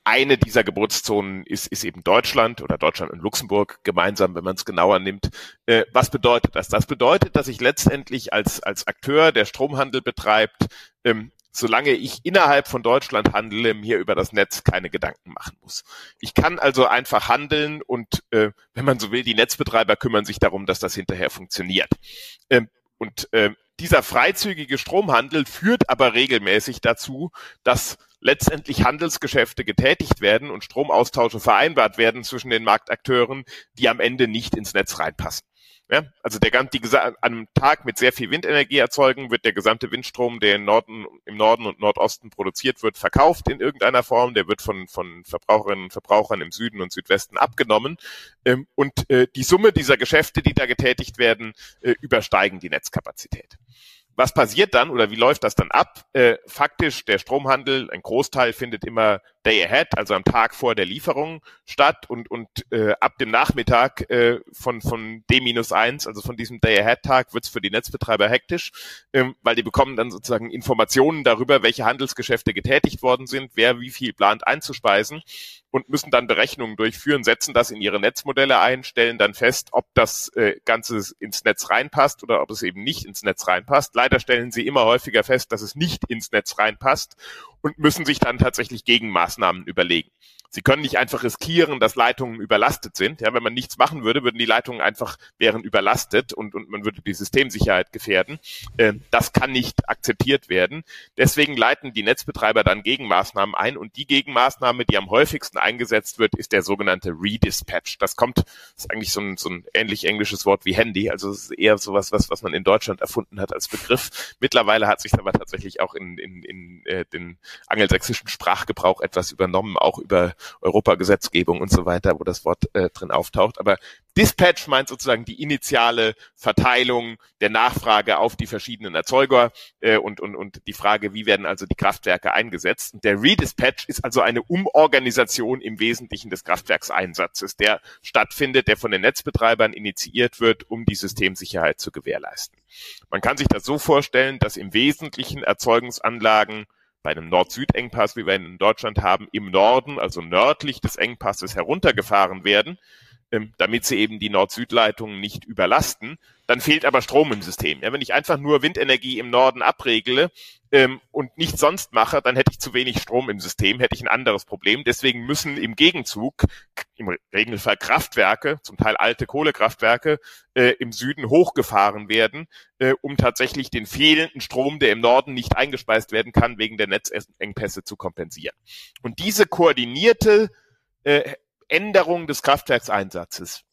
eine dieser Geburtszonen ist, ist eben Deutschland oder Deutschland und Luxemburg gemeinsam, wenn man es genauer nimmt. Äh, was bedeutet das? Das bedeutet, dass ich letztendlich als, als Akteur, der Stromhandel betreibt, ähm, solange ich innerhalb von Deutschland handle, mir über das Netz keine Gedanken machen muss. Ich kann also einfach handeln und, äh, wenn man so will, die Netzbetreiber kümmern sich darum, dass das hinterher funktioniert. Ähm, und äh, dieser freizügige Stromhandel führt aber regelmäßig dazu, dass letztendlich Handelsgeschäfte getätigt werden und Stromaustausche vereinbart werden zwischen den Marktakteuren, die am Ende nicht ins Netz reinpassen. Ja, also der die an einem Tag mit sehr viel Windenergie erzeugen, wird der gesamte Windstrom, der im Norden, im Norden und Nordosten produziert wird, verkauft in irgendeiner Form. Der wird von, von Verbraucherinnen und Verbrauchern im Süden und Südwesten abgenommen. Ähm, und äh, die Summe dieser Geschäfte, die da getätigt werden, äh, übersteigen die Netzkapazität. Was passiert dann oder wie läuft das dann ab? Äh, faktisch, der Stromhandel, ein Großteil findet immer day ahead, also am Tag vor der Lieferung statt und, und äh, ab dem Nachmittag äh, von, von D-1, also von diesem day ahead Tag, wird's für die Netzbetreiber hektisch, ähm, weil die bekommen dann sozusagen Informationen darüber, welche Handelsgeschäfte getätigt worden sind, wer wie viel plant einzuspeisen und müssen dann Berechnungen durchführen, setzen das in ihre Netzmodelle ein, stellen dann fest, ob das äh, Ganze ins Netz reinpasst oder ob es eben nicht ins Netz reinpasst. Leider stellen sie immer häufiger fest, dass es nicht ins Netz reinpasst und müssen sich dann tatsächlich Gegenmaßnahmen überlegen. Sie können nicht einfach riskieren, dass Leitungen überlastet sind. Ja, wenn man nichts machen würde, würden die Leitungen einfach wären überlastet und, und man würde die Systemsicherheit gefährden. Äh, das kann nicht akzeptiert werden. Deswegen leiten die Netzbetreiber dann Gegenmaßnahmen ein und die Gegenmaßnahme, die am häufigsten eingesetzt wird, ist der sogenannte Redispatch. Das kommt, ist eigentlich so ein, so ein ähnlich englisches Wort wie Handy. Also es ist eher sowas, was, was man in Deutschland erfunden hat als Begriff. Mittlerweile hat sich aber tatsächlich auch in, in, in äh, den angelsächsischen Sprachgebrauch etwas übernommen, auch über Europagesetzgebung und so weiter, wo das Wort äh, drin auftaucht. Aber Dispatch meint sozusagen die initiale Verteilung der Nachfrage auf die verschiedenen Erzeuger äh, und, und, und die Frage, wie werden also die Kraftwerke eingesetzt. Und der Redispatch ist also eine Umorganisation im Wesentlichen des Kraftwerkseinsatzes, der stattfindet, der von den Netzbetreibern initiiert wird, um die Systemsicherheit zu gewährleisten. Man kann sich das so vorstellen, dass im Wesentlichen Erzeugungsanlagen bei einem Nord-Süd-Engpass, wie wir ihn in Deutschland haben, im Norden, also nördlich des Engpasses heruntergefahren werden, damit sie eben die Nord-Süd-Leitungen nicht überlasten. Dann fehlt aber Strom im System. Ja, wenn ich einfach nur Windenergie im Norden abregle ähm, und nichts sonst mache, dann hätte ich zu wenig Strom im System, hätte ich ein anderes Problem. Deswegen müssen im Gegenzug im Regelfall Kraftwerke, zum Teil alte Kohlekraftwerke, äh, im Süden hochgefahren werden, äh, um tatsächlich den fehlenden Strom, der im Norden nicht eingespeist werden kann, wegen der Netzengpässe zu kompensieren. Und diese koordinierte äh, Änderung des Kraftwerkseinsatzes.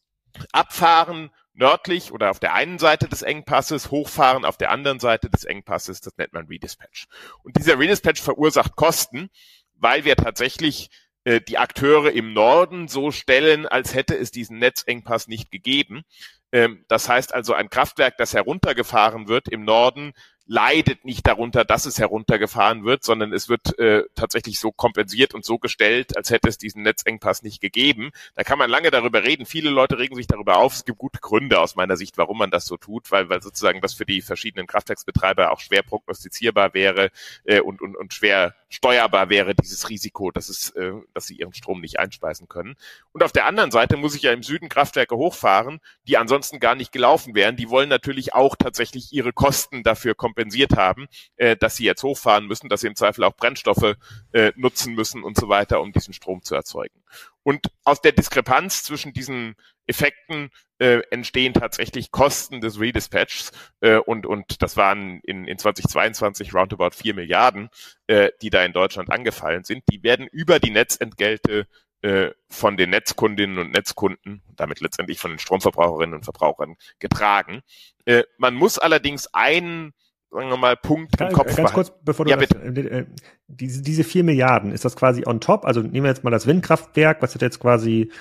Abfahren nördlich oder auf der einen Seite des Engpasses, hochfahren auf der anderen Seite des Engpasses, das nennt man Redispatch. Und dieser Redispatch verursacht Kosten, weil wir tatsächlich äh, die Akteure im Norden so stellen, als hätte es diesen Netzengpass nicht gegeben. Ähm, das heißt also, ein Kraftwerk, das heruntergefahren wird im Norden, leidet nicht darunter, dass es heruntergefahren wird, sondern es wird äh, tatsächlich so kompensiert und so gestellt, als hätte es diesen Netzengpass nicht gegeben. Da kann man lange darüber reden. Viele Leute regen sich darüber auf. Es gibt gute Gründe aus meiner Sicht, warum man das so tut, weil, weil sozusagen das für die verschiedenen Kraftwerksbetreiber auch schwer prognostizierbar wäre äh, und, und, und schwer steuerbar wäre, dieses Risiko, dass, es, äh, dass sie ihren Strom nicht einspeisen können. Und auf der anderen Seite muss ich ja im Süden Kraftwerke hochfahren, die ansonsten gar nicht gelaufen wären. Die wollen natürlich auch tatsächlich ihre Kosten dafür kompensiert haben, äh, dass sie jetzt hochfahren müssen, dass sie im Zweifel auch Brennstoffe äh, nutzen müssen und so weiter, um diesen Strom zu erzeugen. Und aus der Diskrepanz zwischen diesen Effekten äh, entstehen tatsächlich Kosten des Redispatchs äh, und, und das waren in, in 2022 roundabout 4 Milliarden, äh, die da in Deutschland angefallen sind. Die werden über die Netzentgelte äh, von den Netzkundinnen und Netzkunden, damit letztendlich von den Stromverbraucherinnen und Verbrauchern getragen. Äh, man muss allerdings einen sagen wir mal, Punkt im Kopf Ganz kurz, bevor du ja, das, äh, diese, diese vier Milliarden, ist das quasi on top? Also nehmen wir jetzt mal das Windkraftwerk, was hat jetzt quasi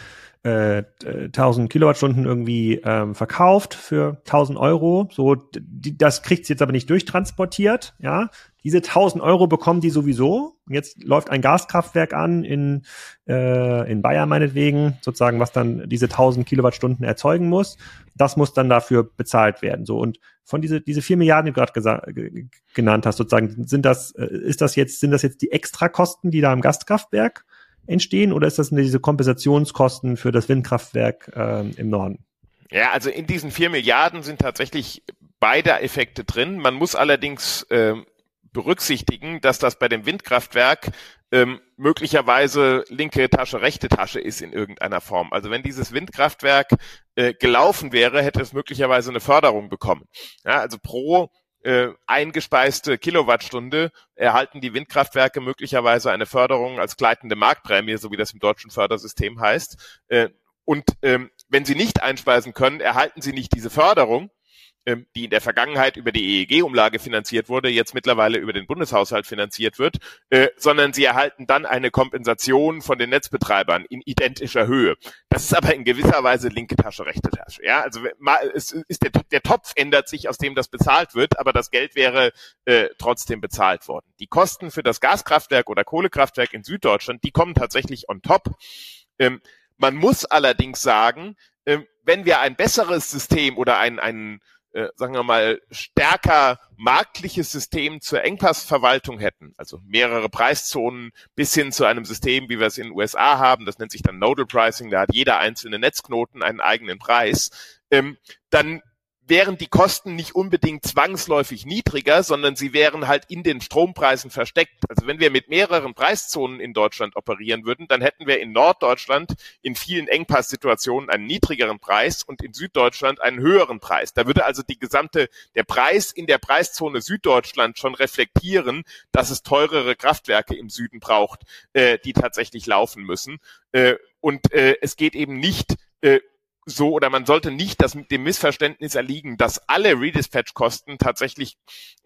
äh, 1000 Kilowattstunden irgendwie ähm, verkauft für 1000 Euro. So, die, das kriegt jetzt aber nicht durchtransportiert. Ja, diese 1000 Euro bekommen die sowieso. Jetzt läuft ein Gaskraftwerk an in äh, in Bayern meinetwegen, sozusagen, was dann diese 1000 Kilowattstunden erzeugen muss. Das muss dann dafür bezahlt werden. So und von diese diese vier Milliarden, die du gerade genannt hast, sozusagen, sind das äh, ist das jetzt sind das jetzt die Extrakosten, die da im Gastkraftwerk entstehen oder ist das diese Kompensationskosten für das Windkraftwerk äh, im Norden? Ja, also in diesen vier Milliarden sind tatsächlich beide Effekte drin. Man muss allerdings äh, berücksichtigen, dass das bei dem Windkraftwerk ähm, möglicherweise linke Tasche, rechte Tasche ist in irgendeiner Form. Also wenn dieses Windkraftwerk äh, gelaufen wäre, hätte es möglicherweise eine Förderung bekommen. Ja, also pro äh, eingespeiste Kilowattstunde erhalten die Windkraftwerke möglicherweise eine Förderung als gleitende Marktprämie, so wie das im deutschen Fördersystem heißt. Äh, und ähm, wenn sie nicht einspeisen können, erhalten sie nicht diese Förderung, ähm, die in der Vergangenheit über die EEG-Umlage finanziert wurde, jetzt mittlerweile über den Bundeshaushalt finanziert wird, äh, sondern sie erhalten dann eine Kompensation von den Netzbetreibern in identischer Höhe. Das ist aber in gewisser Weise linke Tasche, rechte Tasche. Ja, also es ist der, der Topf ändert sich, aus dem das bezahlt wird, aber das Geld wäre äh, trotzdem bezahlt worden. Die Kosten für das Gaskraftwerk oder Kohlekraftwerk in Süddeutschland, die kommen tatsächlich on top. Ähm, man muss allerdings sagen, äh, wenn wir ein besseres System oder ein, ein äh, sagen wir mal, stärker marktliches System zur Engpassverwaltung hätten, also mehrere Preiszonen bis hin zu einem System, wie wir es in den USA haben, das nennt sich dann Nodal Pricing, da hat jeder einzelne Netzknoten einen eigenen Preis, ähm, dann wären die Kosten nicht unbedingt zwangsläufig niedriger, sondern sie wären halt in den Strompreisen versteckt. Also wenn wir mit mehreren Preiszonen in Deutschland operieren würden, dann hätten wir in Norddeutschland in vielen Engpasssituationen einen niedrigeren Preis und in Süddeutschland einen höheren Preis. Da würde also die gesamte, der Preis in der Preiszone Süddeutschland schon reflektieren, dass es teurere Kraftwerke im Süden braucht, äh, die tatsächlich laufen müssen. Äh, und äh, es geht eben nicht äh, so oder man sollte nicht das mit dem Missverständnis erliegen, dass alle Redispatch-Kosten tatsächlich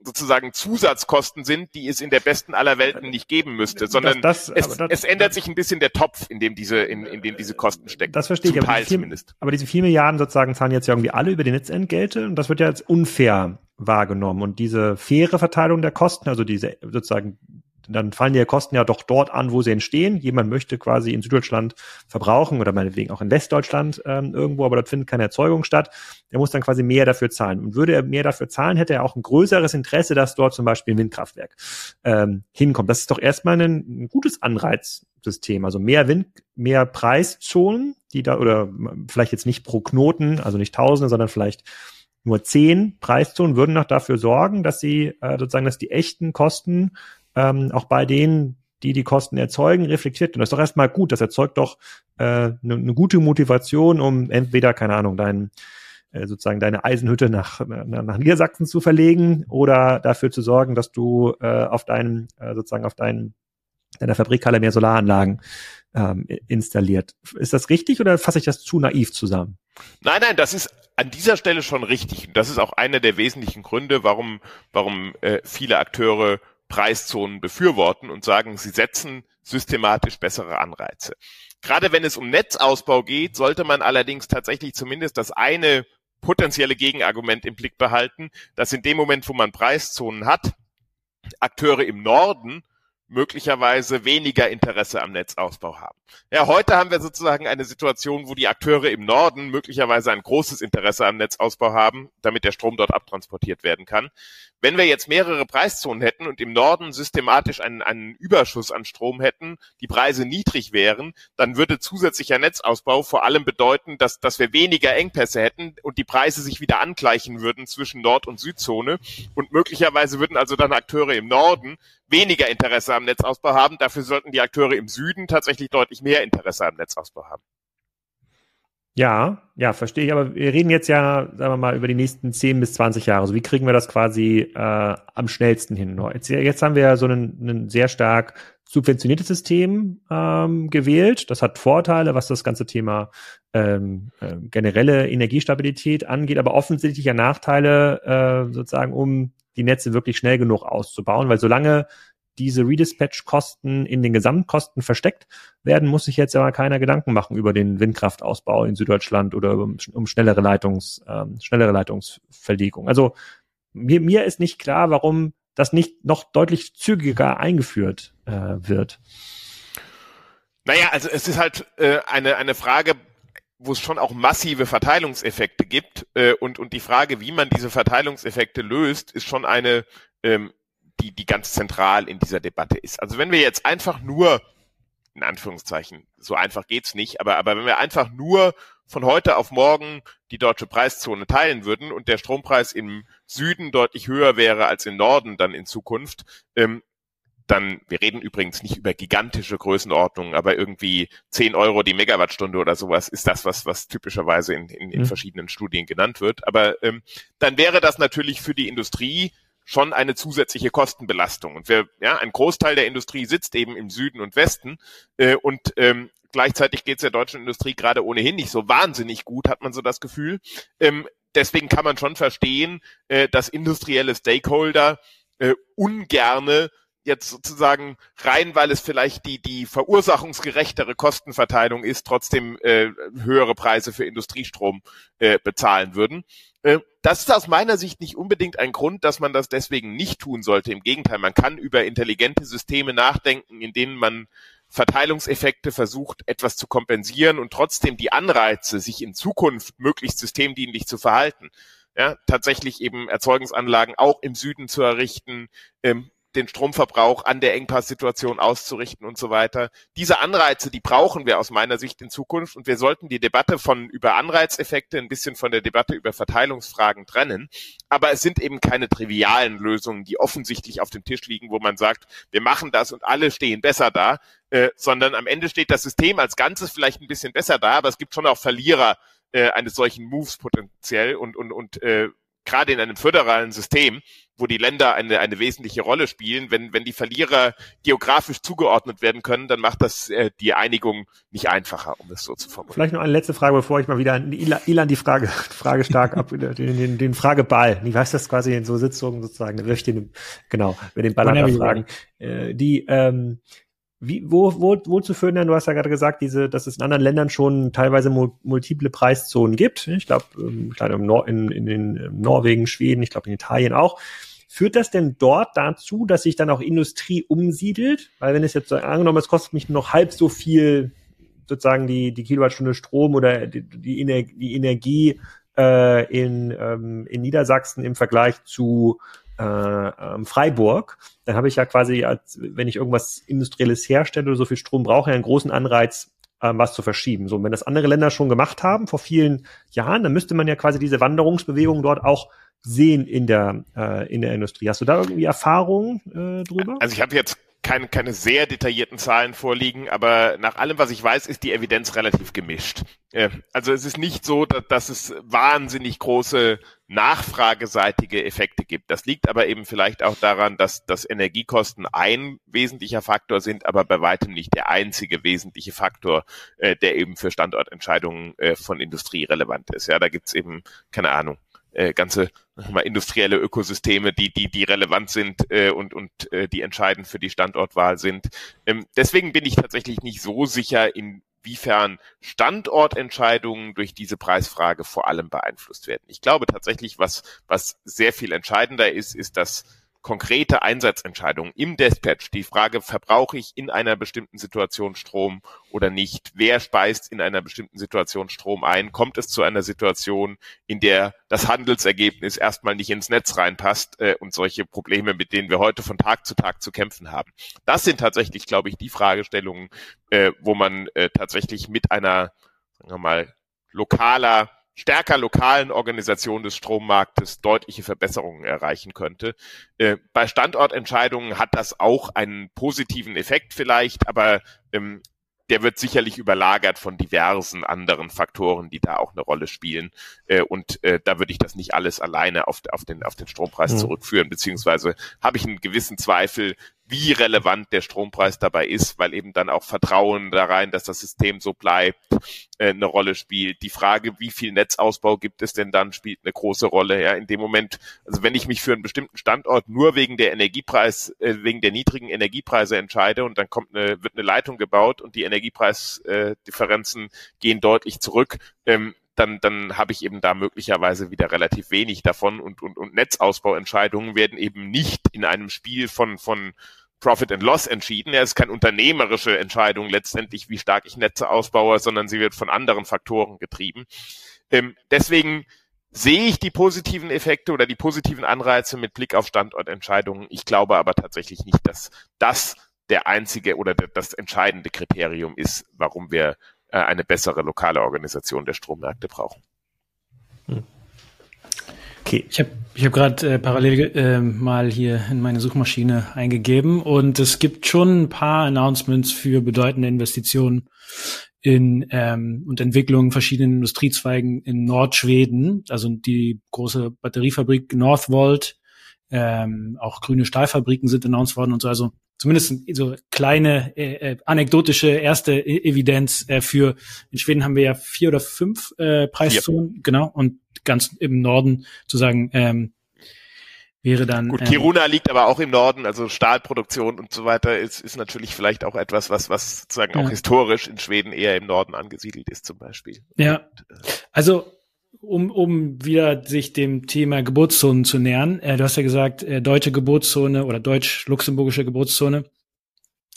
sozusagen Zusatzkosten sind, die es in der besten aller Welten nicht geben müsste, sondern das, das, es, das, es, ändert sich ein bisschen der Topf, in dem diese, in, in dem diese Kosten stecken. Das verstehe ich, aber, Teil vier, zumindest. aber diese vier Milliarden sozusagen zahlen jetzt ja irgendwie alle über die Netzentgelte und das wird ja als unfair wahrgenommen und diese faire Verteilung der Kosten, also diese sozusagen dann fallen die Kosten ja doch dort an, wo sie entstehen. Jemand möchte quasi in Süddeutschland verbrauchen oder meinetwegen auch in Westdeutschland ähm, irgendwo, aber dort findet keine Erzeugung statt. Er muss dann quasi mehr dafür zahlen. Und würde er mehr dafür zahlen, hätte er auch ein größeres Interesse, dass dort zum Beispiel ein Windkraftwerk ähm, hinkommt. Das ist doch erstmal ein, ein gutes Anreizsystem. Also mehr Wind, mehr Preiszonen, die da, oder vielleicht jetzt nicht pro Knoten, also nicht Tausende, sondern vielleicht nur zehn Preiszonen würden noch dafür sorgen, dass sie äh, sozusagen, dass die echten Kosten ähm, auch bei denen, die die Kosten erzeugen, reflektiert. Und das ist doch erstmal gut. Das erzeugt doch eine äh, ne, ne gute Motivation, um entweder, keine Ahnung, dein, äh, sozusagen deine Eisenhütte nach, nach, nach Niedersachsen zu verlegen oder dafür zu sorgen, dass du äh, auf deinen, äh, sozusagen auf deinen, deiner Fabrikhalle mehr Solaranlagen ähm, installiert. Ist das richtig oder fasse ich das zu naiv zusammen? Nein, nein, das ist an dieser Stelle schon richtig. Das ist auch einer der wesentlichen Gründe, warum, warum äh, viele Akteure Preiszonen befürworten und sagen, sie setzen systematisch bessere Anreize. Gerade wenn es um Netzausbau geht, sollte man allerdings tatsächlich zumindest das eine potenzielle Gegenargument im Blick behalten, dass in dem Moment, wo man Preiszonen hat, Akteure im Norden möglicherweise weniger Interesse am Netzausbau haben. Ja, heute haben wir sozusagen eine Situation, wo die Akteure im Norden möglicherweise ein großes Interesse am Netzausbau haben, damit der Strom dort abtransportiert werden kann. Wenn wir jetzt mehrere Preiszonen hätten und im Norden systematisch einen, einen Überschuss an Strom hätten, die Preise niedrig wären, dann würde zusätzlicher Netzausbau vor allem bedeuten, dass, dass wir weniger Engpässe hätten und die Preise sich wieder angleichen würden zwischen Nord- und Südzone. Und möglicherweise würden also dann Akteure im Norden weniger Interesse am Netzausbau haben. Dafür sollten die Akteure im Süden tatsächlich deutlich mehr Interesse am Netzausbau haben. Ja, ja, verstehe ich. Aber wir reden jetzt ja, sagen wir mal, über die nächsten 10 bis 20 Jahre. Also wie kriegen wir das quasi äh, am schnellsten hin? Jetzt, jetzt haben wir ja so ein, ein sehr stark subventioniertes System ähm, gewählt. Das hat Vorteile, was das ganze Thema ähm, äh, generelle Energiestabilität angeht, aber offensichtlich ja Nachteile äh, sozusagen, um die Netze wirklich schnell genug auszubauen, weil solange diese Redispatch-Kosten in den Gesamtkosten versteckt werden, muss sich jetzt aber keiner Gedanken machen über den Windkraftausbau in Süddeutschland oder um, um schnellere Leitungs, ähm, schnellere Leitungsverlegung. Also mir, mir ist nicht klar, warum das nicht noch deutlich zügiger eingeführt äh, wird. Naja, also es ist halt äh, eine, eine Frage, wo es schon auch massive Verteilungseffekte gibt äh, und, und die Frage, wie man diese Verteilungseffekte löst, ist schon eine, ähm, die, die ganz zentral in dieser Debatte ist. Also wenn wir jetzt einfach nur, in Anführungszeichen, so einfach geht's nicht, aber, aber wenn wir einfach nur von heute auf morgen die deutsche Preiszone teilen würden und der Strompreis im Süden deutlich höher wäre als im Norden dann in Zukunft, ähm, dann, wir reden übrigens nicht über gigantische Größenordnungen, aber irgendwie 10 Euro die Megawattstunde oder sowas ist das, was, was typischerweise in, in, in mhm. verschiedenen Studien genannt wird. Aber ähm, dann wäre das natürlich für die Industrie schon eine zusätzliche Kostenbelastung. Und wir, ja, ein Großteil der Industrie sitzt eben im Süden und Westen äh, und ähm, gleichzeitig geht es der deutschen Industrie gerade ohnehin nicht so wahnsinnig gut, hat man so das Gefühl. Ähm, deswegen kann man schon verstehen, äh, dass industrielle Stakeholder äh, ungerne jetzt sozusagen rein, weil es vielleicht die, die verursachungsgerechtere Kostenverteilung ist, trotzdem äh, höhere Preise für Industriestrom äh, bezahlen würden. Äh, das ist aus meiner Sicht nicht unbedingt ein Grund, dass man das deswegen nicht tun sollte. Im Gegenteil, man kann über intelligente Systeme nachdenken, in denen man Verteilungseffekte versucht, etwas zu kompensieren und trotzdem die Anreize, sich in Zukunft möglichst systemdienlich zu verhalten, ja, tatsächlich eben Erzeugungsanlagen auch im Süden zu errichten, ähm, den Stromverbrauch an der Engpasssituation auszurichten und so weiter. Diese Anreize, die brauchen wir aus meiner Sicht in Zukunft und wir sollten die Debatte von über Anreizeffekte ein bisschen von der Debatte über Verteilungsfragen trennen. Aber es sind eben keine trivialen Lösungen, die offensichtlich auf dem Tisch liegen, wo man sagt, wir machen das und alle stehen besser da, äh, sondern am Ende steht das System als Ganzes vielleicht ein bisschen besser da, aber es gibt schon auch Verlierer äh, eines solchen Moves potenziell und, und, und äh, gerade in einem föderalen System, wo die Länder eine, eine wesentliche Rolle spielen, wenn, wenn die Verlierer geografisch zugeordnet werden können, dann macht das äh, die Einigung nicht einfacher, um es so zu formulieren. Vielleicht noch eine letzte Frage, bevor ich mal wieder an Ilan die Frage, [laughs] Frage stark ab, den, den, den Frageball. Ich weiß das quasi in so Sitzungen sozusagen, da wirf ich den, genau, mit den Ball fragen. Äh, die, ähm, wie, wo, wo, wo zu führen denn? Du hast ja gerade gesagt, diese, dass es in anderen Ländern schon teilweise multiple Preiszonen gibt. Ich glaube, ähm, in, in, in Norwegen, Schweden, ich glaube in Italien auch. Führt das denn dort dazu, dass sich dann auch Industrie umsiedelt? Weil wenn es jetzt angenommen, es kostet mich noch halb so viel sozusagen die, die Kilowattstunde Strom oder die, die, Ener die Energie äh, in, ähm, in Niedersachsen im Vergleich zu äh, ähm, Freiburg, dann habe ich ja quasi, als, wenn ich irgendwas Industrielles herstelle oder so viel Strom brauche, einen großen Anreiz, ähm, was zu verschieben. So, und wenn das andere Länder schon gemacht haben vor vielen Jahren, dann müsste man ja quasi diese Wanderungsbewegung dort auch sehen in der äh, in der Industrie. Hast du da irgendwie Erfahrungen äh, drüber? Also ich habe jetzt keine, keine sehr detaillierten Zahlen vorliegen, aber nach allem, was ich weiß, ist die Evidenz relativ gemischt. Äh, also es ist nicht so, dass, dass es wahnsinnig große nachfrageseitige Effekte gibt. Das liegt aber eben vielleicht auch daran, dass, dass Energiekosten ein wesentlicher Faktor sind, aber bei weitem nicht der einzige wesentliche Faktor, äh, der eben für Standortentscheidungen äh, von Industrie relevant ist. Ja, da gibt's eben, keine Ahnung, äh, ganze mal, industrielle Ökosysteme, die, die, die relevant sind äh, und, und äh, die entscheidend für die Standortwahl sind. Ähm, deswegen bin ich tatsächlich nicht so sicher, inwiefern Standortentscheidungen durch diese Preisfrage vor allem beeinflusst werden. Ich glaube tatsächlich, was, was sehr viel entscheidender ist, ist, dass konkrete Einsatzentscheidungen im Dispatch. Die Frage, verbrauche ich in einer bestimmten Situation Strom oder nicht? Wer speist in einer bestimmten Situation Strom ein? Kommt es zu einer Situation, in der das Handelsergebnis erstmal nicht ins Netz reinpasst äh, und solche Probleme, mit denen wir heute von Tag zu Tag zu kämpfen haben? Das sind tatsächlich, glaube ich, die Fragestellungen, äh, wo man äh, tatsächlich mit einer, sagen wir mal, lokaler stärker lokalen Organisation des Strommarktes deutliche Verbesserungen erreichen könnte. Äh, bei Standortentscheidungen hat das auch einen positiven Effekt vielleicht, aber ähm, der wird sicherlich überlagert von diversen anderen Faktoren, die da auch eine Rolle spielen. Äh, und äh, da würde ich das nicht alles alleine auf, auf, den, auf den Strompreis mhm. zurückführen, beziehungsweise habe ich einen gewissen Zweifel, wie relevant der Strompreis dabei ist, weil eben dann auch Vertrauen da rein, dass das System so bleibt, äh, eine Rolle spielt. Die Frage, wie viel Netzausbau gibt es denn dann, spielt eine große Rolle. Ja, in dem Moment, also wenn ich mich für einen bestimmten Standort nur wegen der Energiepreis, äh, wegen der niedrigen Energiepreise entscheide und dann kommt eine, wird eine Leitung gebaut und die Energiepreisdifferenzen äh, gehen deutlich zurück, ähm, dann, dann habe ich eben da möglicherweise wieder relativ wenig davon und, und, und Netzausbauentscheidungen werden eben nicht in einem Spiel von, von Profit and Loss entschieden. Ja, es ist keine unternehmerische Entscheidung letztendlich, wie stark ich Netze ausbaue, sondern sie wird von anderen Faktoren getrieben. Ähm, deswegen sehe ich die positiven Effekte oder die positiven Anreize mit Blick auf Standortentscheidungen. Ich glaube aber tatsächlich nicht, dass das der einzige oder das entscheidende Kriterium ist, warum wir äh, eine bessere lokale Organisation der Strommärkte brauchen. Hm. Okay. Ich habe ich hab gerade äh, parallel äh, mal hier in meine Suchmaschine eingegeben und es gibt schon ein paar Announcements für bedeutende Investitionen in ähm, und Entwicklungen verschiedenen Industriezweigen in Nordschweden. Also die große Batteriefabrik Northvolt ähm, auch grüne Stahlfabriken sind announced worden und so. Also zumindest so kleine äh, äh, anekdotische erste e Evidenz äh, für in Schweden haben wir ja vier oder fünf äh, Preiszonen, ja. genau, und ganz im Norden zu sagen, ähm, wäre dann. Gut, Kiruna ähm, liegt aber auch im Norden, also Stahlproduktion und so weiter ist, ist natürlich vielleicht auch etwas, was, was sozusagen ja. auch historisch in Schweden eher im Norden angesiedelt ist, zum Beispiel. Ja. Und, äh, also um, um wieder sich dem Thema Geburtszonen zu nähern. Äh, du hast ja gesagt, äh, deutsche Geburtszone oder deutsch-luxemburgische Geburtszone.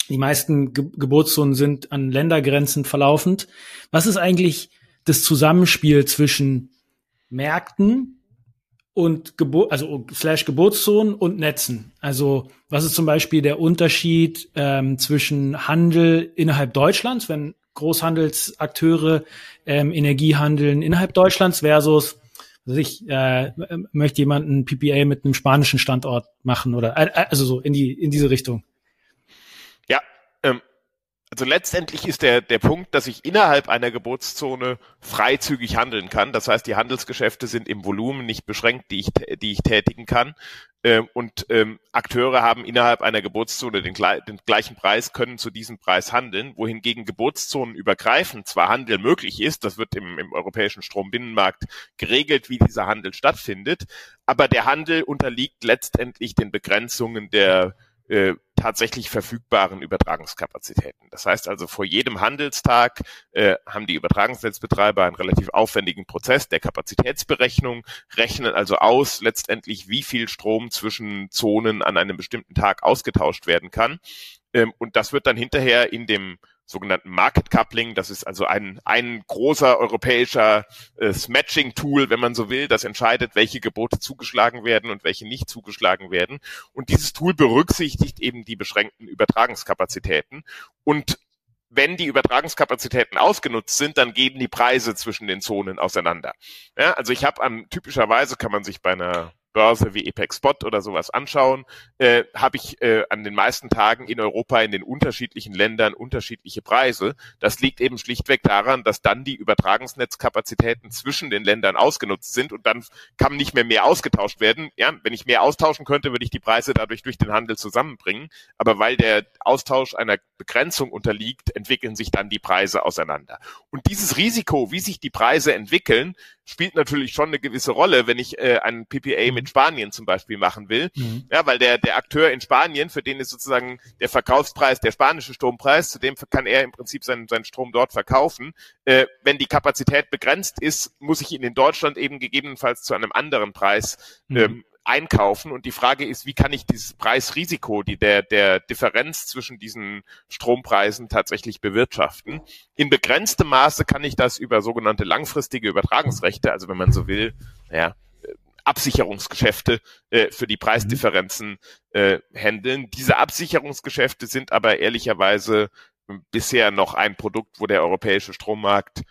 Die meisten Ge Geburtszonen sind an Ländergrenzen verlaufend. Was ist eigentlich das Zusammenspiel zwischen Märkten und Geburt, also slash Geburtszonen und Netzen. Also was ist zum Beispiel der Unterschied ähm, zwischen Handel innerhalb Deutschlands, wenn Großhandelsakteure ähm, Energie handeln innerhalb Deutschlands versus also ich äh, möchte jemanden PPA mit einem spanischen Standort machen oder äh, also so in die in diese Richtung. Ja, ähm, also letztendlich ist der, der Punkt, dass ich innerhalb einer Geburtszone freizügig handeln kann. Das heißt, die Handelsgeschäfte sind im Volumen nicht beschränkt, die ich, die ich tätigen kann. Ähm, und ähm, Akteure haben innerhalb einer Geburtszone den, den, gleichen Preis, können zu diesem Preis handeln, wohingegen Geburtszonen übergreifend zwar Handel möglich ist, das wird im, im europäischen Strombinnenmarkt geregelt, wie dieser Handel stattfindet, aber der Handel unterliegt letztendlich den Begrenzungen der äh, tatsächlich verfügbaren Übertragungskapazitäten. Das heißt also, vor jedem Handelstag äh, haben die Übertragungsnetzbetreiber einen relativ aufwendigen Prozess der Kapazitätsberechnung, rechnen also aus letztendlich, wie viel Strom zwischen Zonen an einem bestimmten Tag ausgetauscht werden kann. Ähm, und das wird dann hinterher in dem sogenannten Market Coupling. Das ist also ein, ein großer europäischer äh, Matching-Tool, wenn man so will, das entscheidet, welche Gebote zugeschlagen werden und welche nicht zugeschlagen werden. Und dieses Tool berücksichtigt eben die beschränkten Übertragungskapazitäten. Und wenn die Übertragungskapazitäten ausgenutzt sind, dann gehen die Preise zwischen den Zonen auseinander. Ja, also ich habe an typischerweise kann man sich bei einer Börse wie Apex Spot oder sowas anschauen, äh, habe ich äh, an den meisten Tagen in Europa in den unterschiedlichen Ländern unterschiedliche Preise. Das liegt eben schlichtweg daran, dass dann die Übertragungsnetzkapazitäten zwischen den Ländern ausgenutzt sind und dann kann nicht mehr mehr ausgetauscht werden. Ja, wenn ich mehr austauschen könnte, würde ich die Preise dadurch durch den Handel zusammenbringen. Aber weil der Austausch einer Begrenzung unterliegt, entwickeln sich dann die Preise auseinander. Und dieses Risiko, wie sich die Preise entwickeln, spielt natürlich schon eine gewisse Rolle, wenn ich äh, einen PPA mit mhm. Spanien zum Beispiel machen will. Mhm. Ja, weil der, der Akteur in Spanien, für den ist sozusagen der Verkaufspreis der spanische Strompreis, zu dem kann er im Prinzip seinen, seinen Strom dort verkaufen. Äh, wenn die Kapazität begrenzt ist, muss ich ihn in Deutschland eben gegebenenfalls zu einem anderen Preis mhm. ähm, einkaufen. Und die Frage ist, wie kann ich dieses Preisrisiko, die der, der Differenz zwischen diesen Strompreisen tatsächlich bewirtschaften? In begrenztem Maße kann ich das über sogenannte langfristige Übertragungsrechte, also wenn man so will, ja, Absicherungsgeschäfte äh, für die Preisdifferenzen äh, handeln. Diese Absicherungsgeschäfte sind aber ehrlicherweise bisher noch ein Produkt, wo der europäische Strommarkt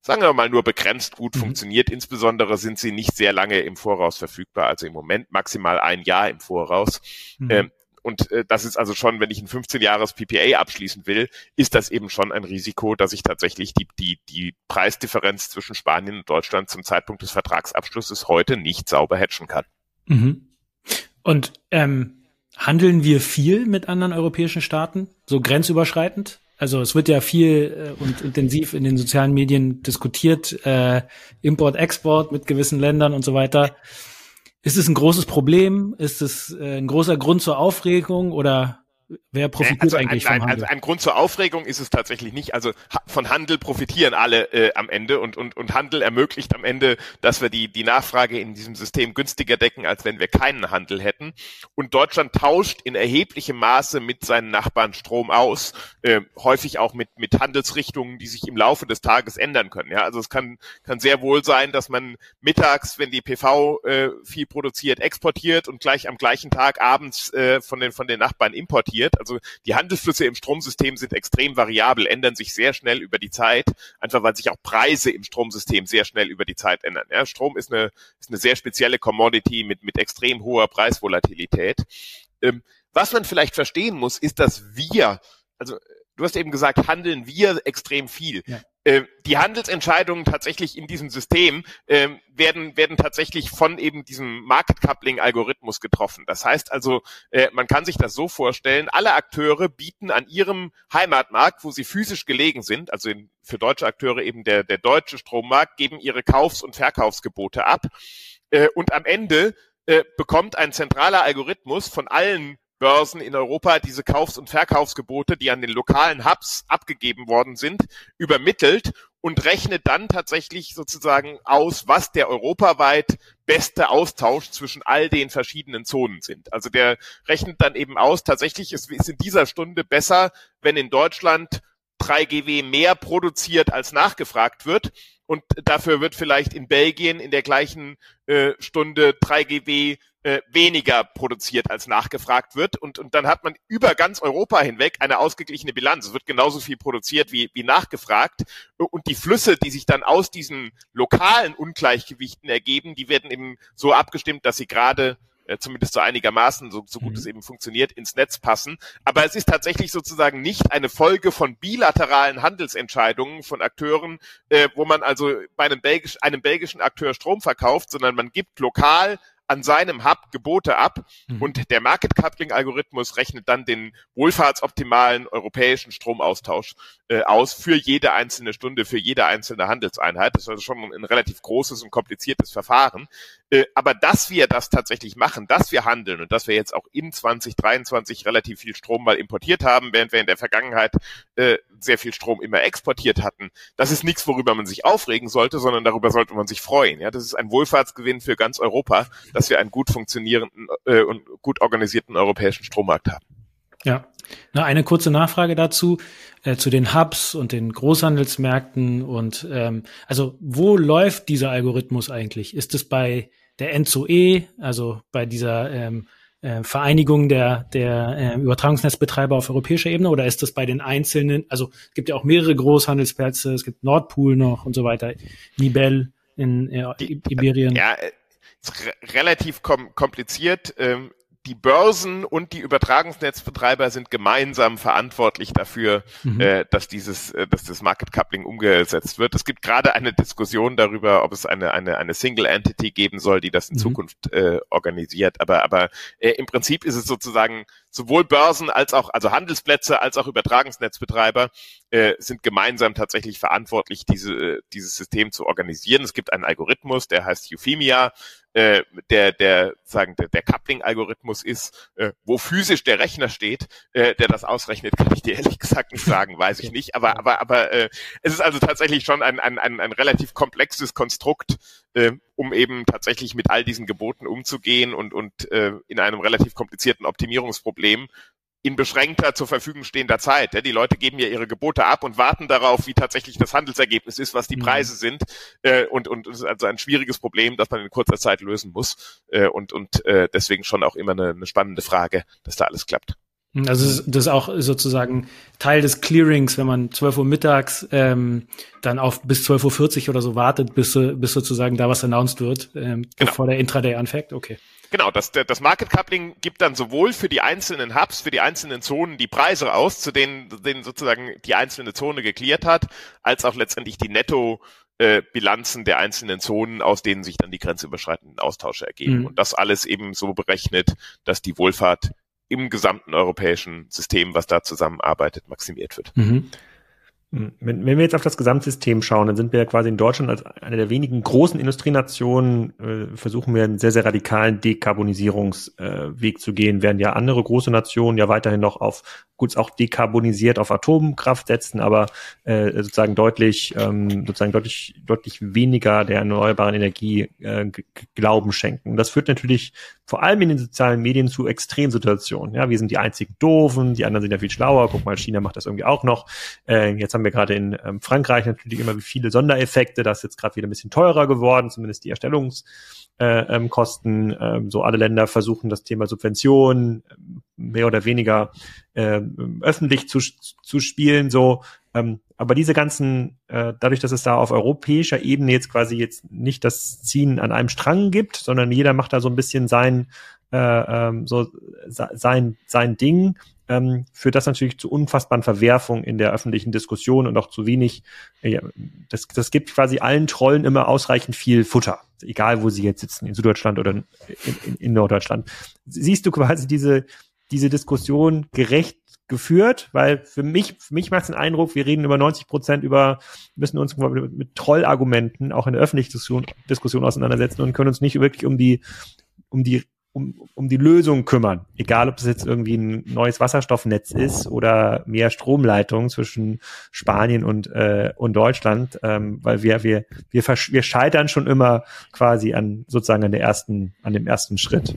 sagen wir mal, nur begrenzt gut mhm. funktioniert. Insbesondere sind sie nicht sehr lange im Voraus verfügbar, also im Moment maximal ein Jahr im Voraus. Mhm. Ähm, und äh, das ist also schon, wenn ich ein 15-Jahres PPA abschließen will, ist das eben schon ein Risiko, dass ich tatsächlich die, die, die Preisdifferenz zwischen Spanien und Deutschland zum Zeitpunkt des Vertragsabschlusses heute nicht sauber hatchen kann. Mhm. Und ähm, handeln wir viel mit anderen europäischen Staaten, so grenzüberschreitend? Also es wird ja viel äh, und intensiv in den sozialen Medien diskutiert, äh, Import, Export mit gewissen Ländern und so weiter. Ist es ein großes Problem? Ist es äh, ein großer Grund zur Aufregung oder Wer profitiert also eigentlich ein, vom Handel? Also ein Grund zur Aufregung ist es tatsächlich nicht. Also von Handel profitieren alle äh, am Ende und, und, und Handel ermöglicht am Ende, dass wir die, die Nachfrage in diesem System günstiger decken, als wenn wir keinen Handel hätten. Und Deutschland tauscht in erheblichem Maße mit seinen Nachbarn Strom aus, äh, häufig auch mit, mit Handelsrichtungen, die sich im Laufe des Tages ändern können. Ja, also es kann, kann sehr wohl sein, dass man mittags, wenn die PV äh, viel produziert, exportiert und gleich am gleichen Tag abends äh, von den, von den Nachbarn importiert passiert. Also die Handelsflüsse im Stromsystem sind extrem variabel, ändern sich sehr schnell über die Zeit, einfach weil sich auch Preise im Stromsystem sehr schnell über die Zeit ändern. Ja, Strom ist eine, ist eine sehr spezielle Commodity mit, mit extrem hoher Preisvolatilität. Ähm, was man vielleicht verstehen muss, ist, dass wir, also du hast eben gesagt, handeln wir extrem viel. Ja. Äh, die Handelsentscheidungen tatsächlich in diesem System äh, werden werden tatsächlich von eben diesem Market Coupling Algorithmus getroffen. Das heißt also, äh, man kann sich das so vorstellen: Alle Akteure bieten an ihrem Heimatmarkt, wo sie physisch gelegen sind, also in, für deutsche Akteure eben der der deutsche Strommarkt, geben ihre Kaufs- und Verkaufsgebote ab äh, und am Ende äh, bekommt ein zentraler Algorithmus von allen Börsen in Europa diese Kaufs- und Verkaufsgebote, die an den lokalen Hubs abgegeben worden sind, übermittelt und rechnet dann tatsächlich sozusagen aus, was der europaweit beste Austausch zwischen all den verschiedenen Zonen sind. Also der rechnet dann eben aus, tatsächlich ist, ist in dieser Stunde besser, wenn in Deutschland 3 GW mehr produziert als nachgefragt wird und dafür wird vielleicht in Belgien in der gleichen äh, Stunde 3 GW äh, weniger produziert als nachgefragt wird und, und dann hat man über ganz Europa hinweg eine ausgeglichene Bilanz. Es wird genauso viel produziert wie, wie nachgefragt und die Flüsse, die sich dann aus diesen lokalen Ungleichgewichten ergeben, die werden eben so abgestimmt, dass sie gerade äh, zumindest so einigermaßen, so, so gut mhm. es eben funktioniert, ins Netz passen. Aber es ist tatsächlich sozusagen nicht eine Folge von bilateralen Handelsentscheidungen von Akteuren, äh, wo man also bei einem, belgisch, einem belgischen Akteur Strom verkauft, sondern man gibt lokal an seinem Hub Gebote ab mhm. und der Market Coupling Algorithmus rechnet dann den wohlfahrtsoptimalen europäischen Stromaustausch äh, aus für jede einzelne Stunde, für jede einzelne Handelseinheit. Das ist also schon ein relativ großes und kompliziertes Verfahren. Äh, aber dass wir das tatsächlich machen, dass wir handeln und dass wir jetzt auch in 2023 relativ viel Strom mal importiert haben, während wir in der Vergangenheit äh, sehr viel Strom immer exportiert hatten, das ist nichts, worüber man sich aufregen sollte, sondern darüber sollte man sich freuen. Ja, das ist ein Wohlfahrtsgewinn für ganz Europa, dass wir einen gut funktionierenden äh, und gut organisierten europäischen Strommarkt haben. Ja, na, eine kurze Nachfrage dazu, äh, zu den Hubs und den Großhandelsmärkten und ähm, also wo läuft dieser Algorithmus eigentlich? Ist es bei der NZOE, also bei dieser ähm, äh, Vereinigung der, der äh, Übertragungsnetzbetreiber auf europäischer Ebene oder ist das bei den einzelnen, also es gibt ja auch mehrere Großhandelsplätze, es gibt Nordpool noch und so weiter, Nibel in äh, Iberien. Ja, ist relativ kom kompliziert. Ähm, die Börsen und die Übertragungsnetzbetreiber sind gemeinsam verantwortlich dafür, mhm. äh, dass dieses, äh, dass das Market Coupling umgesetzt wird. Es gibt gerade eine Diskussion darüber, ob es eine eine eine Single Entity geben soll, die das in mhm. Zukunft äh, organisiert. Aber aber äh, im Prinzip ist es sozusagen sowohl Börsen als auch also Handelsplätze als auch Übertragungsnetzbetreiber äh, sind gemeinsam tatsächlich verantwortlich, diese äh, dieses System zu organisieren. Es gibt einen Algorithmus, der heißt Euphemia äh, der, der, sagen, der, der Coupling-Algorithmus ist, äh, wo physisch der Rechner steht, äh, der das ausrechnet, [laughs] kann ich dir ehrlich gesagt nicht sagen, weiß ich nicht. Aber, aber, aber äh, es ist also tatsächlich schon ein, ein, ein, ein relativ komplexes Konstrukt, äh, um eben tatsächlich mit all diesen Geboten umzugehen und, und äh, in einem relativ komplizierten Optimierungsproblem in beschränkter zur Verfügung stehender Zeit. Die Leute geben ja ihre Gebote ab und warten darauf, wie tatsächlich das Handelsergebnis ist, was die mhm. Preise sind. Äh, und, und es ist also ein schwieriges Problem, das man in kurzer Zeit lösen muss. Äh, und, und äh, deswegen schon auch immer eine, eine spannende Frage, dass da alles klappt. Also das ist auch sozusagen Teil des Clearings, wenn man 12 Uhr mittags ähm, dann auf bis 12.40 Uhr oder so wartet, bis, bis sozusagen da was announced wird, ähm, genau. bevor der Intraday anfängt. Okay. Genau, das, das Market Coupling gibt dann sowohl für die einzelnen Hubs, für die einzelnen Zonen die Preise aus, zu denen, denen sozusagen die einzelne Zone geklärt hat, als auch letztendlich die Netto äh, Bilanzen der einzelnen Zonen, aus denen sich dann die grenzüberschreitenden Austausche ergeben. Mhm. Und das alles eben so berechnet, dass die Wohlfahrt im gesamten europäischen System, was da zusammenarbeitet, maximiert wird. Mhm. Wenn, wenn wir jetzt auf das Gesamtsystem schauen, dann sind wir ja quasi in Deutschland als eine der wenigen großen Industrienationen, äh, versuchen wir einen sehr, sehr radikalen Dekarbonisierungsweg äh, zu gehen, während ja andere große Nationen ja weiterhin noch auf gut auch dekarbonisiert auf Atomkraft setzen, aber äh, sozusagen deutlich, ähm, sozusagen deutlich, deutlich weniger der erneuerbaren Energie äh, Glauben schenken. Und das führt natürlich vor allem in den sozialen Medien zu Extremsituationen. Ja, wir sind die einzigen Doofen, die anderen sind ja viel schlauer. Guck mal, China macht das irgendwie auch noch. Äh, jetzt haben wir gerade in ähm, Frankreich natürlich immer viele Sondereffekte. Das ist jetzt gerade wieder ein bisschen teurer geworden, zumindest die Erstellungs äh, ähm, Kosten. Ähm, so alle Länder versuchen das Thema Subventionen ähm, mehr oder weniger äh, öffentlich zu, zu spielen. So, ähm, aber diese ganzen, äh, dadurch, dass es da auf europäischer Ebene jetzt quasi jetzt nicht das Ziehen an einem Strang gibt, sondern jeder macht da so ein bisschen sein, äh, ähm, so sein sein Ding, ähm, führt das natürlich zu unfassbaren Verwerfungen in der öffentlichen Diskussion und auch zu wenig. Äh, das, das gibt quasi allen Trollen immer ausreichend viel Futter, egal wo sie jetzt sitzen, in Süddeutschland oder in, in, in Norddeutschland. Siehst du quasi diese, diese Diskussion gerecht geführt, weil für mich, für mich macht es den Eindruck, wir reden über 90 Prozent über, müssen uns mit, mit Trollargumenten auch in der öffentlichen Diskussion, Diskussion auseinandersetzen und können uns nicht wirklich um die, um die um, um die Lösung kümmern. Egal, ob es jetzt irgendwie ein neues Wasserstoffnetz ist oder mehr Stromleitungen zwischen Spanien und, äh, und Deutschland, ähm, weil wir, wir, wir, wir scheitern schon immer quasi an sozusagen an der ersten, an dem ersten Schritt.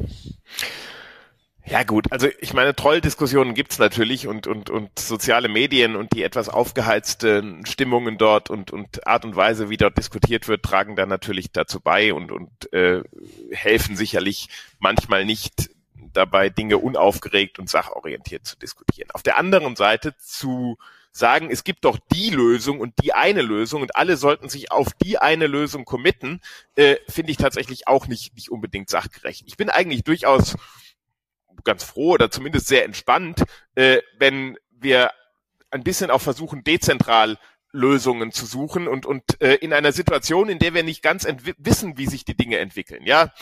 Ja gut, also ich meine, Trolldiskussionen gibt's natürlich und, und, und soziale Medien und die etwas aufgeheizten Stimmungen dort und, und Art und Weise, wie dort diskutiert wird, tragen da natürlich dazu bei und, und äh, helfen sicherlich manchmal nicht dabei, Dinge unaufgeregt und sachorientiert zu diskutieren. Auf der anderen Seite zu sagen, es gibt doch die Lösung und die eine Lösung und alle sollten sich auf die eine Lösung committen, äh, finde ich tatsächlich auch nicht, nicht unbedingt sachgerecht. Ich bin eigentlich durchaus ganz froh oder zumindest sehr entspannt, äh, wenn wir ein bisschen auch versuchen, dezentral Lösungen zu suchen und, und äh, in einer Situation, in der wir nicht ganz wissen, wie sich die Dinge entwickeln. Ja,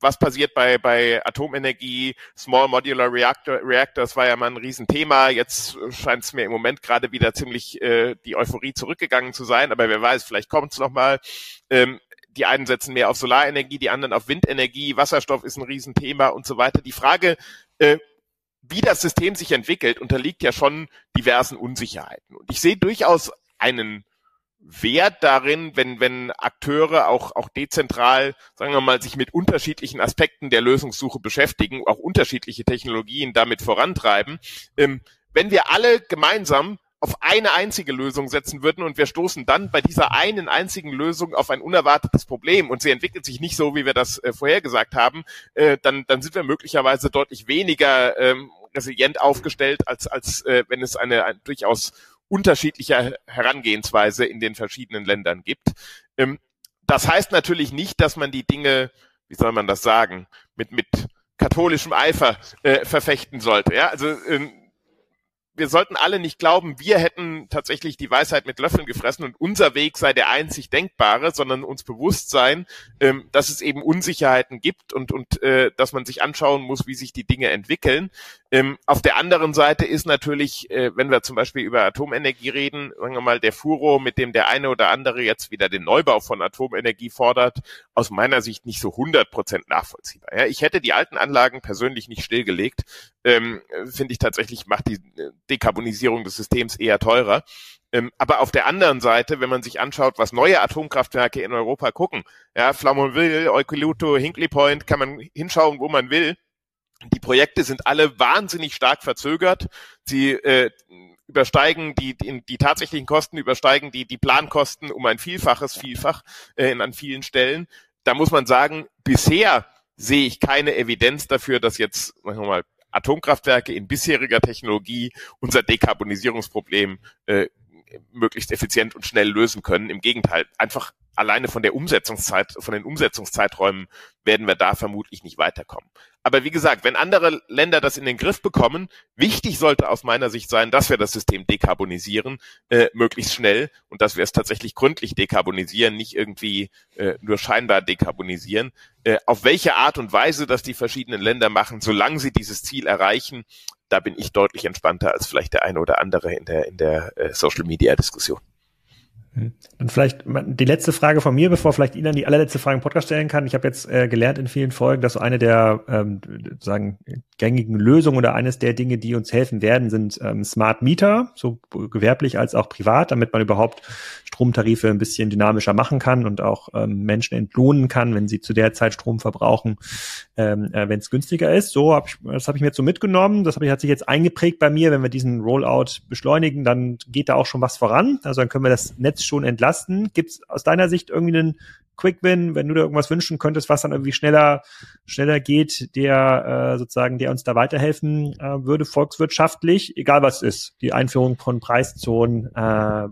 was passiert bei, bei Atomenergie, Small Modular Reactor, Reactors war ja mal ein Riesenthema. Jetzt scheint es mir im Moment gerade wieder ziemlich äh, die Euphorie zurückgegangen zu sein, aber wer weiß, vielleicht kommt es nochmal. Ähm, die einen setzen mehr auf Solarenergie, die anderen auf Windenergie, Wasserstoff ist ein Riesenthema und so weiter. Die Frage, äh, wie das System sich entwickelt, unterliegt ja schon diversen Unsicherheiten. Und ich sehe durchaus einen Wert darin, wenn, wenn Akteure auch, auch dezentral, sagen wir mal, sich mit unterschiedlichen Aspekten der Lösungssuche beschäftigen, auch unterschiedliche Technologien damit vorantreiben. Ähm, wenn wir alle gemeinsam auf eine einzige Lösung setzen würden und wir stoßen dann bei dieser einen einzigen Lösung auf ein unerwartetes Problem und sie entwickelt sich nicht so, wie wir das äh, vorhergesagt haben, äh, dann, dann sind wir möglicherweise deutlich weniger ähm, resilient aufgestellt, als, als äh, wenn es eine, eine durchaus unterschiedliche Herangehensweise in den verschiedenen Ländern gibt. Ähm, das heißt natürlich nicht, dass man die Dinge, wie soll man das sagen, mit, mit katholischem Eifer äh, verfechten sollte. Ja, also ähm, wir sollten alle nicht glauben, wir hätten tatsächlich die Weisheit mit Löffeln gefressen und unser Weg sei der einzig denkbare, sondern uns bewusst sein, ähm, dass es eben Unsicherheiten gibt und, und äh, dass man sich anschauen muss, wie sich die Dinge entwickeln. Ähm, auf der anderen Seite ist natürlich, äh, wenn wir zum Beispiel über Atomenergie reden, sagen wir mal, der Furo, mit dem der eine oder andere jetzt wieder den Neubau von Atomenergie fordert, aus meiner Sicht nicht so 100 Prozent nachvollziehbar. Ja, ich hätte die alten Anlagen persönlich nicht stillgelegt. Ähm, Finde ich tatsächlich, macht die äh, Dekarbonisierung des Systems eher teurer. Ähm, aber auf der anderen Seite, wenn man sich anschaut, was neue Atomkraftwerke in Europa gucken, ja, Flamanville, Eucalypto, Hinkley Point, kann man hinschauen, wo man will die Projekte sind alle wahnsinnig stark verzögert. Sie äh, übersteigen die, die, die tatsächlichen Kosten, übersteigen die, die Plankosten um ein Vielfaches, Vielfach äh, an vielen Stellen. Da muss man sagen, bisher sehe ich keine Evidenz dafür, dass jetzt, sagen wir mal, Atomkraftwerke in bisheriger Technologie unser Dekarbonisierungsproblem äh, möglichst effizient und schnell lösen können. Im Gegenteil, einfach alleine von der Umsetzungszeit, von den Umsetzungszeiträumen werden wir da vermutlich nicht weiterkommen. Aber wie gesagt, wenn andere Länder das in den Griff bekommen, wichtig sollte aus meiner Sicht sein, dass wir das System dekarbonisieren, äh, möglichst schnell und dass wir es tatsächlich gründlich dekarbonisieren, nicht irgendwie äh, nur scheinbar dekarbonisieren. Äh, auf welche Art und Weise das die verschiedenen Länder machen, solange sie dieses Ziel erreichen, da bin ich deutlich entspannter als vielleicht der eine oder andere in der, in der äh, Social Media Diskussion. Hm. Und vielleicht die letzte Frage von mir, bevor vielleicht Ihnen die allerletzte Frage im Podcast stellen kann. Ich habe jetzt äh, gelernt in vielen Folgen, dass so eine der ähm, sagen gängigen Lösungen oder eines der Dinge, die uns helfen werden, sind ähm, Smart Meter, so gewerblich als auch privat, damit man überhaupt Stromtarife ein bisschen dynamischer machen kann und auch ähm, Menschen entlohnen kann, wenn sie zu der Zeit Strom verbrauchen, ähm, äh, wenn es günstiger ist. So habe ich, das habe ich mir jetzt so mitgenommen. Das hab ich, hat sich jetzt eingeprägt bei mir. Wenn wir diesen Rollout beschleunigen, dann geht da auch schon was voran. Also dann können wir das Netz schon entlasten. Gibt es aus deiner Sicht irgendwie einen Quick Win, wenn du da irgendwas wünschen könntest, was dann irgendwie schneller, schneller geht, der äh, sozusagen, der uns da weiterhelfen äh, würde, volkswirtschaftlich, egal was ist, die Einführung von Preiszonen, äh,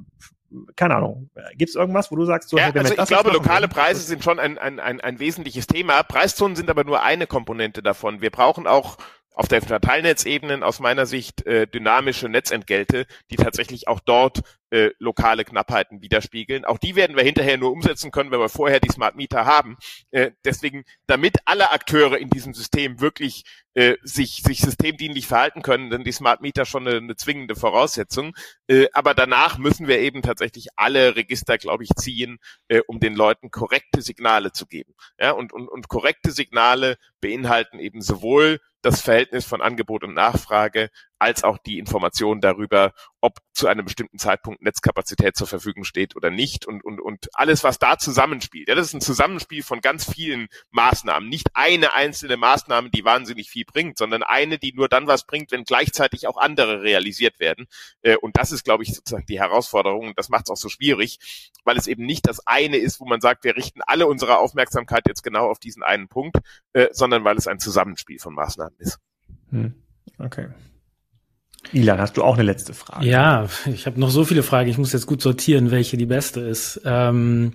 keine Ahnung. Gibt es irgendwas, wo du sagst, so, ja, also ich glaube, lokale Preise sind schon ein, ein, ein, ein wesentliches Thema. Preiszonen sind aber nur eine Komponente davon. Wir brauchen auch auf der Verteilnetzebenen aus meiner Sicht äh, dynamische Netzentgelte, die tatsächlich auch dort äh, lokale Knappheiten widerspiegeln. Auch die werden wir hinterher nur umsetzen können, wenn wir vorher die Smart Meter haben. Äh, deswegen, damit alle Akteure in diesem System wirklich äh, sich, sich systemdienlich verhalten können, denn die Smart Meter schon eine, eine zwingende Voraussetzung. Äh, aber danach müssen wir eben tatsächlich alle Register, glaube ich, ziehen, äh, um den Leuten korrekte Signale zu geben. Ja, und, und, und korrekte Signale beinhalten eben sowohl das Verhältnis von Angebot und Nachfrage als auch die Information darüber, ob zu einem bestimmten Zeitpunkt Netzkapazität zur Verfügung steht oder nicht und, und, und alles, was da zusammenspielt. Ja, das ist ein Zusammenspiel von ganz vielen Maßnahmen. Nicht eine einzelne Maßnahme, die wahnsinnig viel bringt, sondern eine, die nur dann was bringt, wenn gleichzeitig auch andere realisiert werden. Äh, und das ist, glaube ich, sozusagen die Herausforderung. Und das macht es auch so schwierig, weil es eben nicht das eine ist, wo man sagt, wir richten alle unsere Aufmerksamkeit jetzt genau auf diesen einen Punkt, äh, sondern weil es ein Zusammenspiel von Maßnahmen ist. Hm. Okay. Ilan, hast du auch eine letzte Frage? Ja, ich habe noch so viele Fragen. Ich muss jetzt gut sortieren, welche die beste ist. Ähm,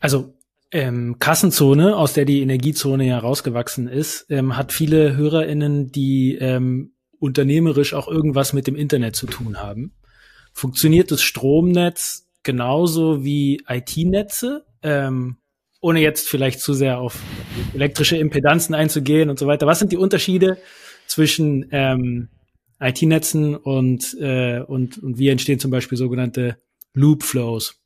also ähm, Kassenzone, aus der die Energiezone ja rausgewachsen ist, ähm, hat viele HörerInnen, die ähm, unternehmerisch auch irgendwas mit dem Internet zu tun haben. Funktioniert das Stromnetz genauso wie IT-Netze? Ähm, ohne jetzt vielleicht zu sehr auf elektrische Impedanzen einzugehen und so weiter. Was sind die Unterschiede zwischen ähm, IT-Netzen und, äh, und, und wie entstehen zum Beispiel sogenannte Loop-Flows?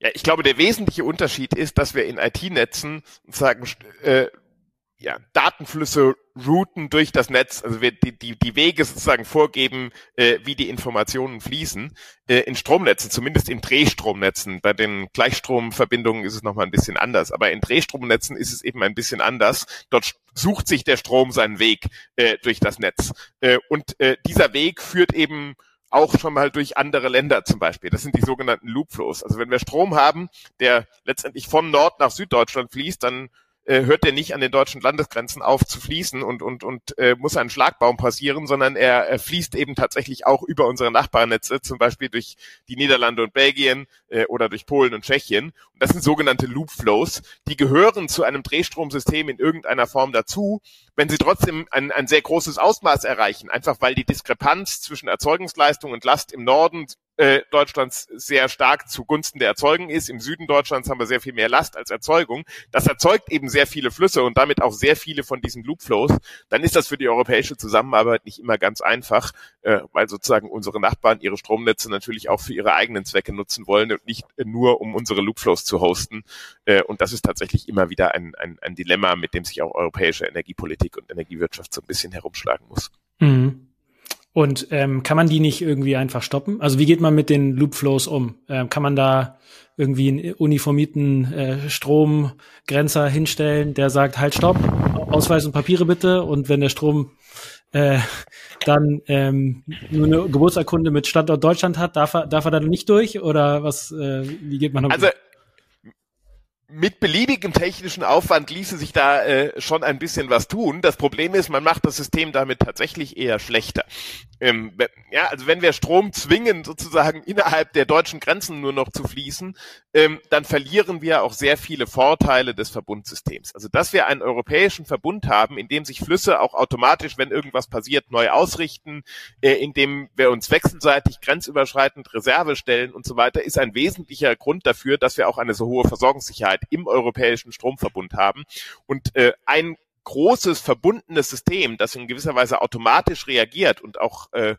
Ja, ich glaube, der wesentliche Unterschied ist, dass wir in IT-Netzen sagen, äh, ja, Datenflüsse routen durch das Netz, also wir die, die, die Wege sozusagen vorgeben, äh, wie die Informationen fließen. Äh, in Stromnetzen, zumindest in Drehstromnetzen, bei den Gleichstromverbindungen ist es nochmal ein bisschen anders, aber in Drehstromnetzen ist es eben ein bisschen anders. Dort sucht sich der Strom seinen Weg äh, durch das Netz. Äh, und äh, dieser Weg führt eben auch schon mal durch andere Länder zum Beispiel. Das sind die sogenannten Loopflows. Also wenn wir Strom haben, der letztendlich von Nord nach Süddeutschland fließt, dann äh, hört der nicht an den deutschen Landesgrenzen auf zu fließen und, und, und äh, muss ein Schlagbaum passieren, sondern er, er fließt eben tatsächlich auch über unsere Nachbarnetze, zum Beispiel durch die Niederlande und Belgien äh, oder durch Polen und Tschechien. Und das sind sogenannte Loop Flows, die gehören zu einem Drehstromsystem in irgendeiner Form dazu, wenn sie trotzdem ein, ein sehr großes Ausmaß erreichen, einfach weil die Diskrepanz zwischen Erzeugungsleistung und Last im Norden äh, Deutschlands sehr stark zugunsten der Erzeugung ist. Im Süden Deutschlands haben wir sehr viel mehr Last als Erzeugung. Das erzeugt eben sehr viele Flüsse und damit auch sehr viele von diesen Loopflows. Dann ist das für die europäische Zusammenarbeit nicht immer ganz einfach, äh, weil sozusagen unsere Nachbarn ihre Stromnetze natürlich auch für ihre eigenen Zwecke nutzen wollen und nicht nur um unsere Loopflows zu hosten. Äh, und das ist tatsächlich immer wieder ein, ein, ein Dilemma, mit dem sich auch europäische Energiepolitik und Energiewirtschaft so ein bisschen herumschlagen muss. Mhm. Und ähm, kann man die nicht irgendwie einfach stoppen? Also wie geht man mit den Loopflows um? Ähm, kann man da irgendwie einen uniformierten äh, Stromgrenzer hinstellen, der sagt, halt stopp, Ausweis und Papiere bitte. Und wenn der Strom äh, dann ähm, nur eine Geburtsurkunde mit Standort Deutschland hat, darf er, darf er dann nicht durch? Oder was, äh, wie geht man damit? Also mit beliebigem technischen Aufwand ließe sich da äh, schon ein bisschen was tun. Das Problem ist, man macht das System damit tatsächlich eher schlechter. Ähm, ja, also wenn wir Strom zwingen, sozusagen innerhalb der deutschen Grenzen nur noch zu fließen, ähm, dann verlieren wir auch sehr viele Vorteile des Verbundsystems. Also dass wir einen europäischen Verbund haben, in dem sich Flüsse auch automatisch, wenn irgendwas passiert, neu ausrichten, äh, in dem wir uns wechselseitig grenzüberschreitend Reserve stellen und so weiter, ist ein wesentlicher Grund dafür, dass wir auch eine so hohe Versorgungssicherheit Zusammenarbeit im europäischen Stromverbund haben. Und äh, ein großes verbundenes System, das in gewisser Weise automatisch reagiert und auch äh,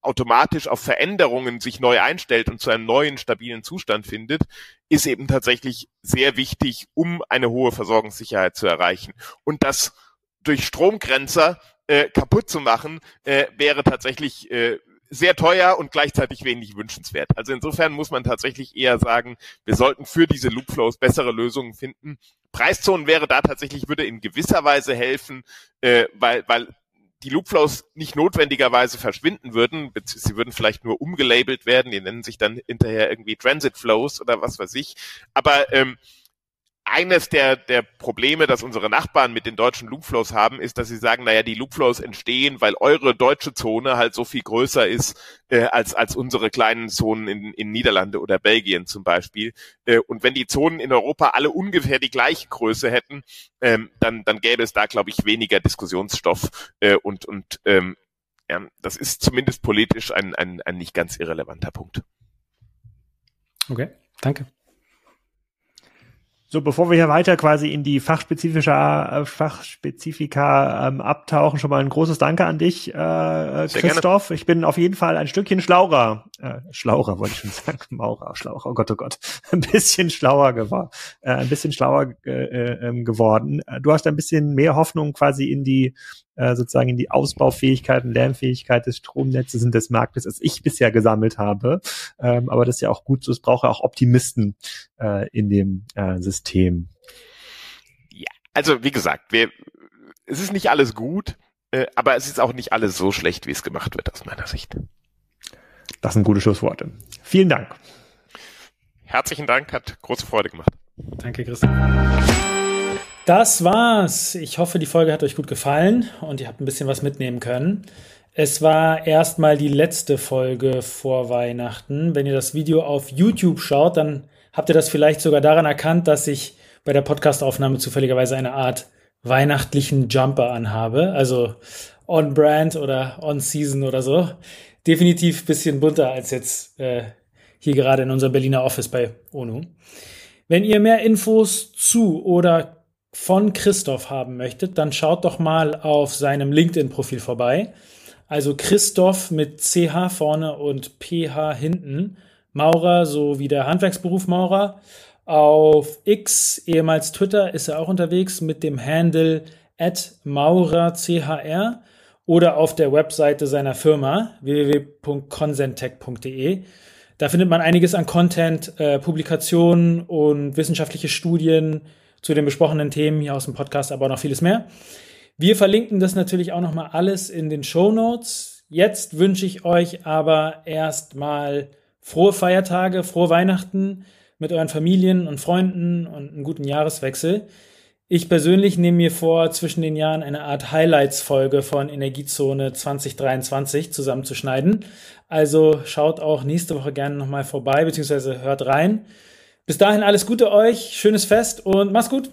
automatisch auf Veränderungen sich neu einstellt und zu einem neuen stabilen Zustand findet, ist eben tatsächlich sehr wichtig, um eine hohe Versorgungssicherheit zu erreichen. Und das durch Stromgrenzer äh, kaputt zu machen, äh, wäre tatsächlich äh, sehr teuer und gleichzeitig wenig wünschenswert. Also insofern muss man tatsächlich eher sagen, wir sollten für diese Loopflows bessere Lösungen finden. Preiszonen wäre da tatsächlich, würde in gewisser Weise helfen, äh, weil, weil die Loopflows nicht notwendigerweise verschwinden würden, sie würden vielleicht nur umgelabelt werden, die nennen sich dann hinterher irgendwie Transit Flows oder was weiß ich. Aber ähm, eines der, der Probleme, dass unsere Nachbarn mit den deutschen Loopflows haben, ist, dass sie sagen, naja, die Loopflows entstehen, weil eure deutsche Zone halt so viel größer ist äh, als, als unsere kleinen Zonen in, in Niederlande oder Belgien zum Beispiel. Äh, und wenn die Zonen in Europa alle ungefähr die gleiche Größe hätten, ähm, dann, dann gäbe es da, glaube ich, weniger Diskussionsstoff äh, und, und ähm, ja, das ist zumindest politisch ein, ein, ein nicht ganz irrelevanter Punkt. Okay, danke. So, bevor wir hier weiter quasi in die fachspezifische äh, Fachspezifika ähm, abtauchen, schon mal ein großes Danke an dich, äh, Christoph. Ich bin auf jeden Fall ein Stückchen schlauer, äh, schlauer wollte ich schon sagen, [laughs] Maurer, schlauer, oh Gott, oh Gott, [laughs] ein bisschen schlauer geworden, äh, ein bisschen schlauer äh, äh, ähm, geworden. Du hast ein bisschen mehr Hoffnung quasi in die äh, sozusagen in die Ausbaufähigkeit und Lernfähigkeit des Stromnetzes und des Marktes, als ich bisher gesammelt habe. Ähm, aber das ist ja auch gut so. Es braucht ja auch Optimisten äh, in dem äh, System. Ja, also wie gesagt, wir, es ist nicht alles gut, äh, aber es ist auch nicht alles so schlecht, wie es gemacht wird, aus meiner Sicht. Das sind gute Schlussworte. Vielen Dank. Herzlichen Dank, hat große Freude gemacht. Danke, Christian. Das war's. Ich hoffe, die Folge hat euch gut gefallen und ihr habt ein bisschen was mitnehmen können. Es war erstmal die letzte Folge vor Weihnachten. Wenn ihr das Video auf YouTube schaut, dann habt ihr das vielleicht sogar daran erkannt, dass ich bei der Podcastaufnahme zufälligerweise eine Art weihnachtlichen Jumper anhabe. Also on brand oder on season oder so. Definitiv bisschen bunter als jetzt äh, hier gerade in unserem Berliner Office bei ONU. Wenn ihr mehr Infos zu oder von Christoph haben möchtet, dann schaut doch mal auf seinem LinkedIn-Profil vorbei. Also Christoph mit CH vorne und PH hinten. Maurer, so wie der Handwerksberuf Maurer. Auf X, ehemals Twitter, ist er auch unterwegs mit dem Handle at maurerchr oder auf der Webseite seiner Firma www.consentech.de. Da findet man einiges an Content, äh, Publikationen und wissenschaftliche Studien, zu den besprochenen Themen hier aus dem Podcast, aber noch vieles mehr. Wir verlinken das natürlich auch nochmal alles in den Show Notes. Jetzt wünsche ich euch aber erstmal frohe Feiertage, frohe Weihnachten mit euren Familien und Freunden und einen guten Jahreswechsel. Ich persönlich nehme mir vor, zwischen den Jahren eine Art Highlights-Folge von Energiezone 2023 zusammenzuschneiden. Also schaut auch nächste Woche gerne nochmal vorbei, beziehungsweise hört rein. Bis dahin alles Gute euch, schönes Fest und mach's gut.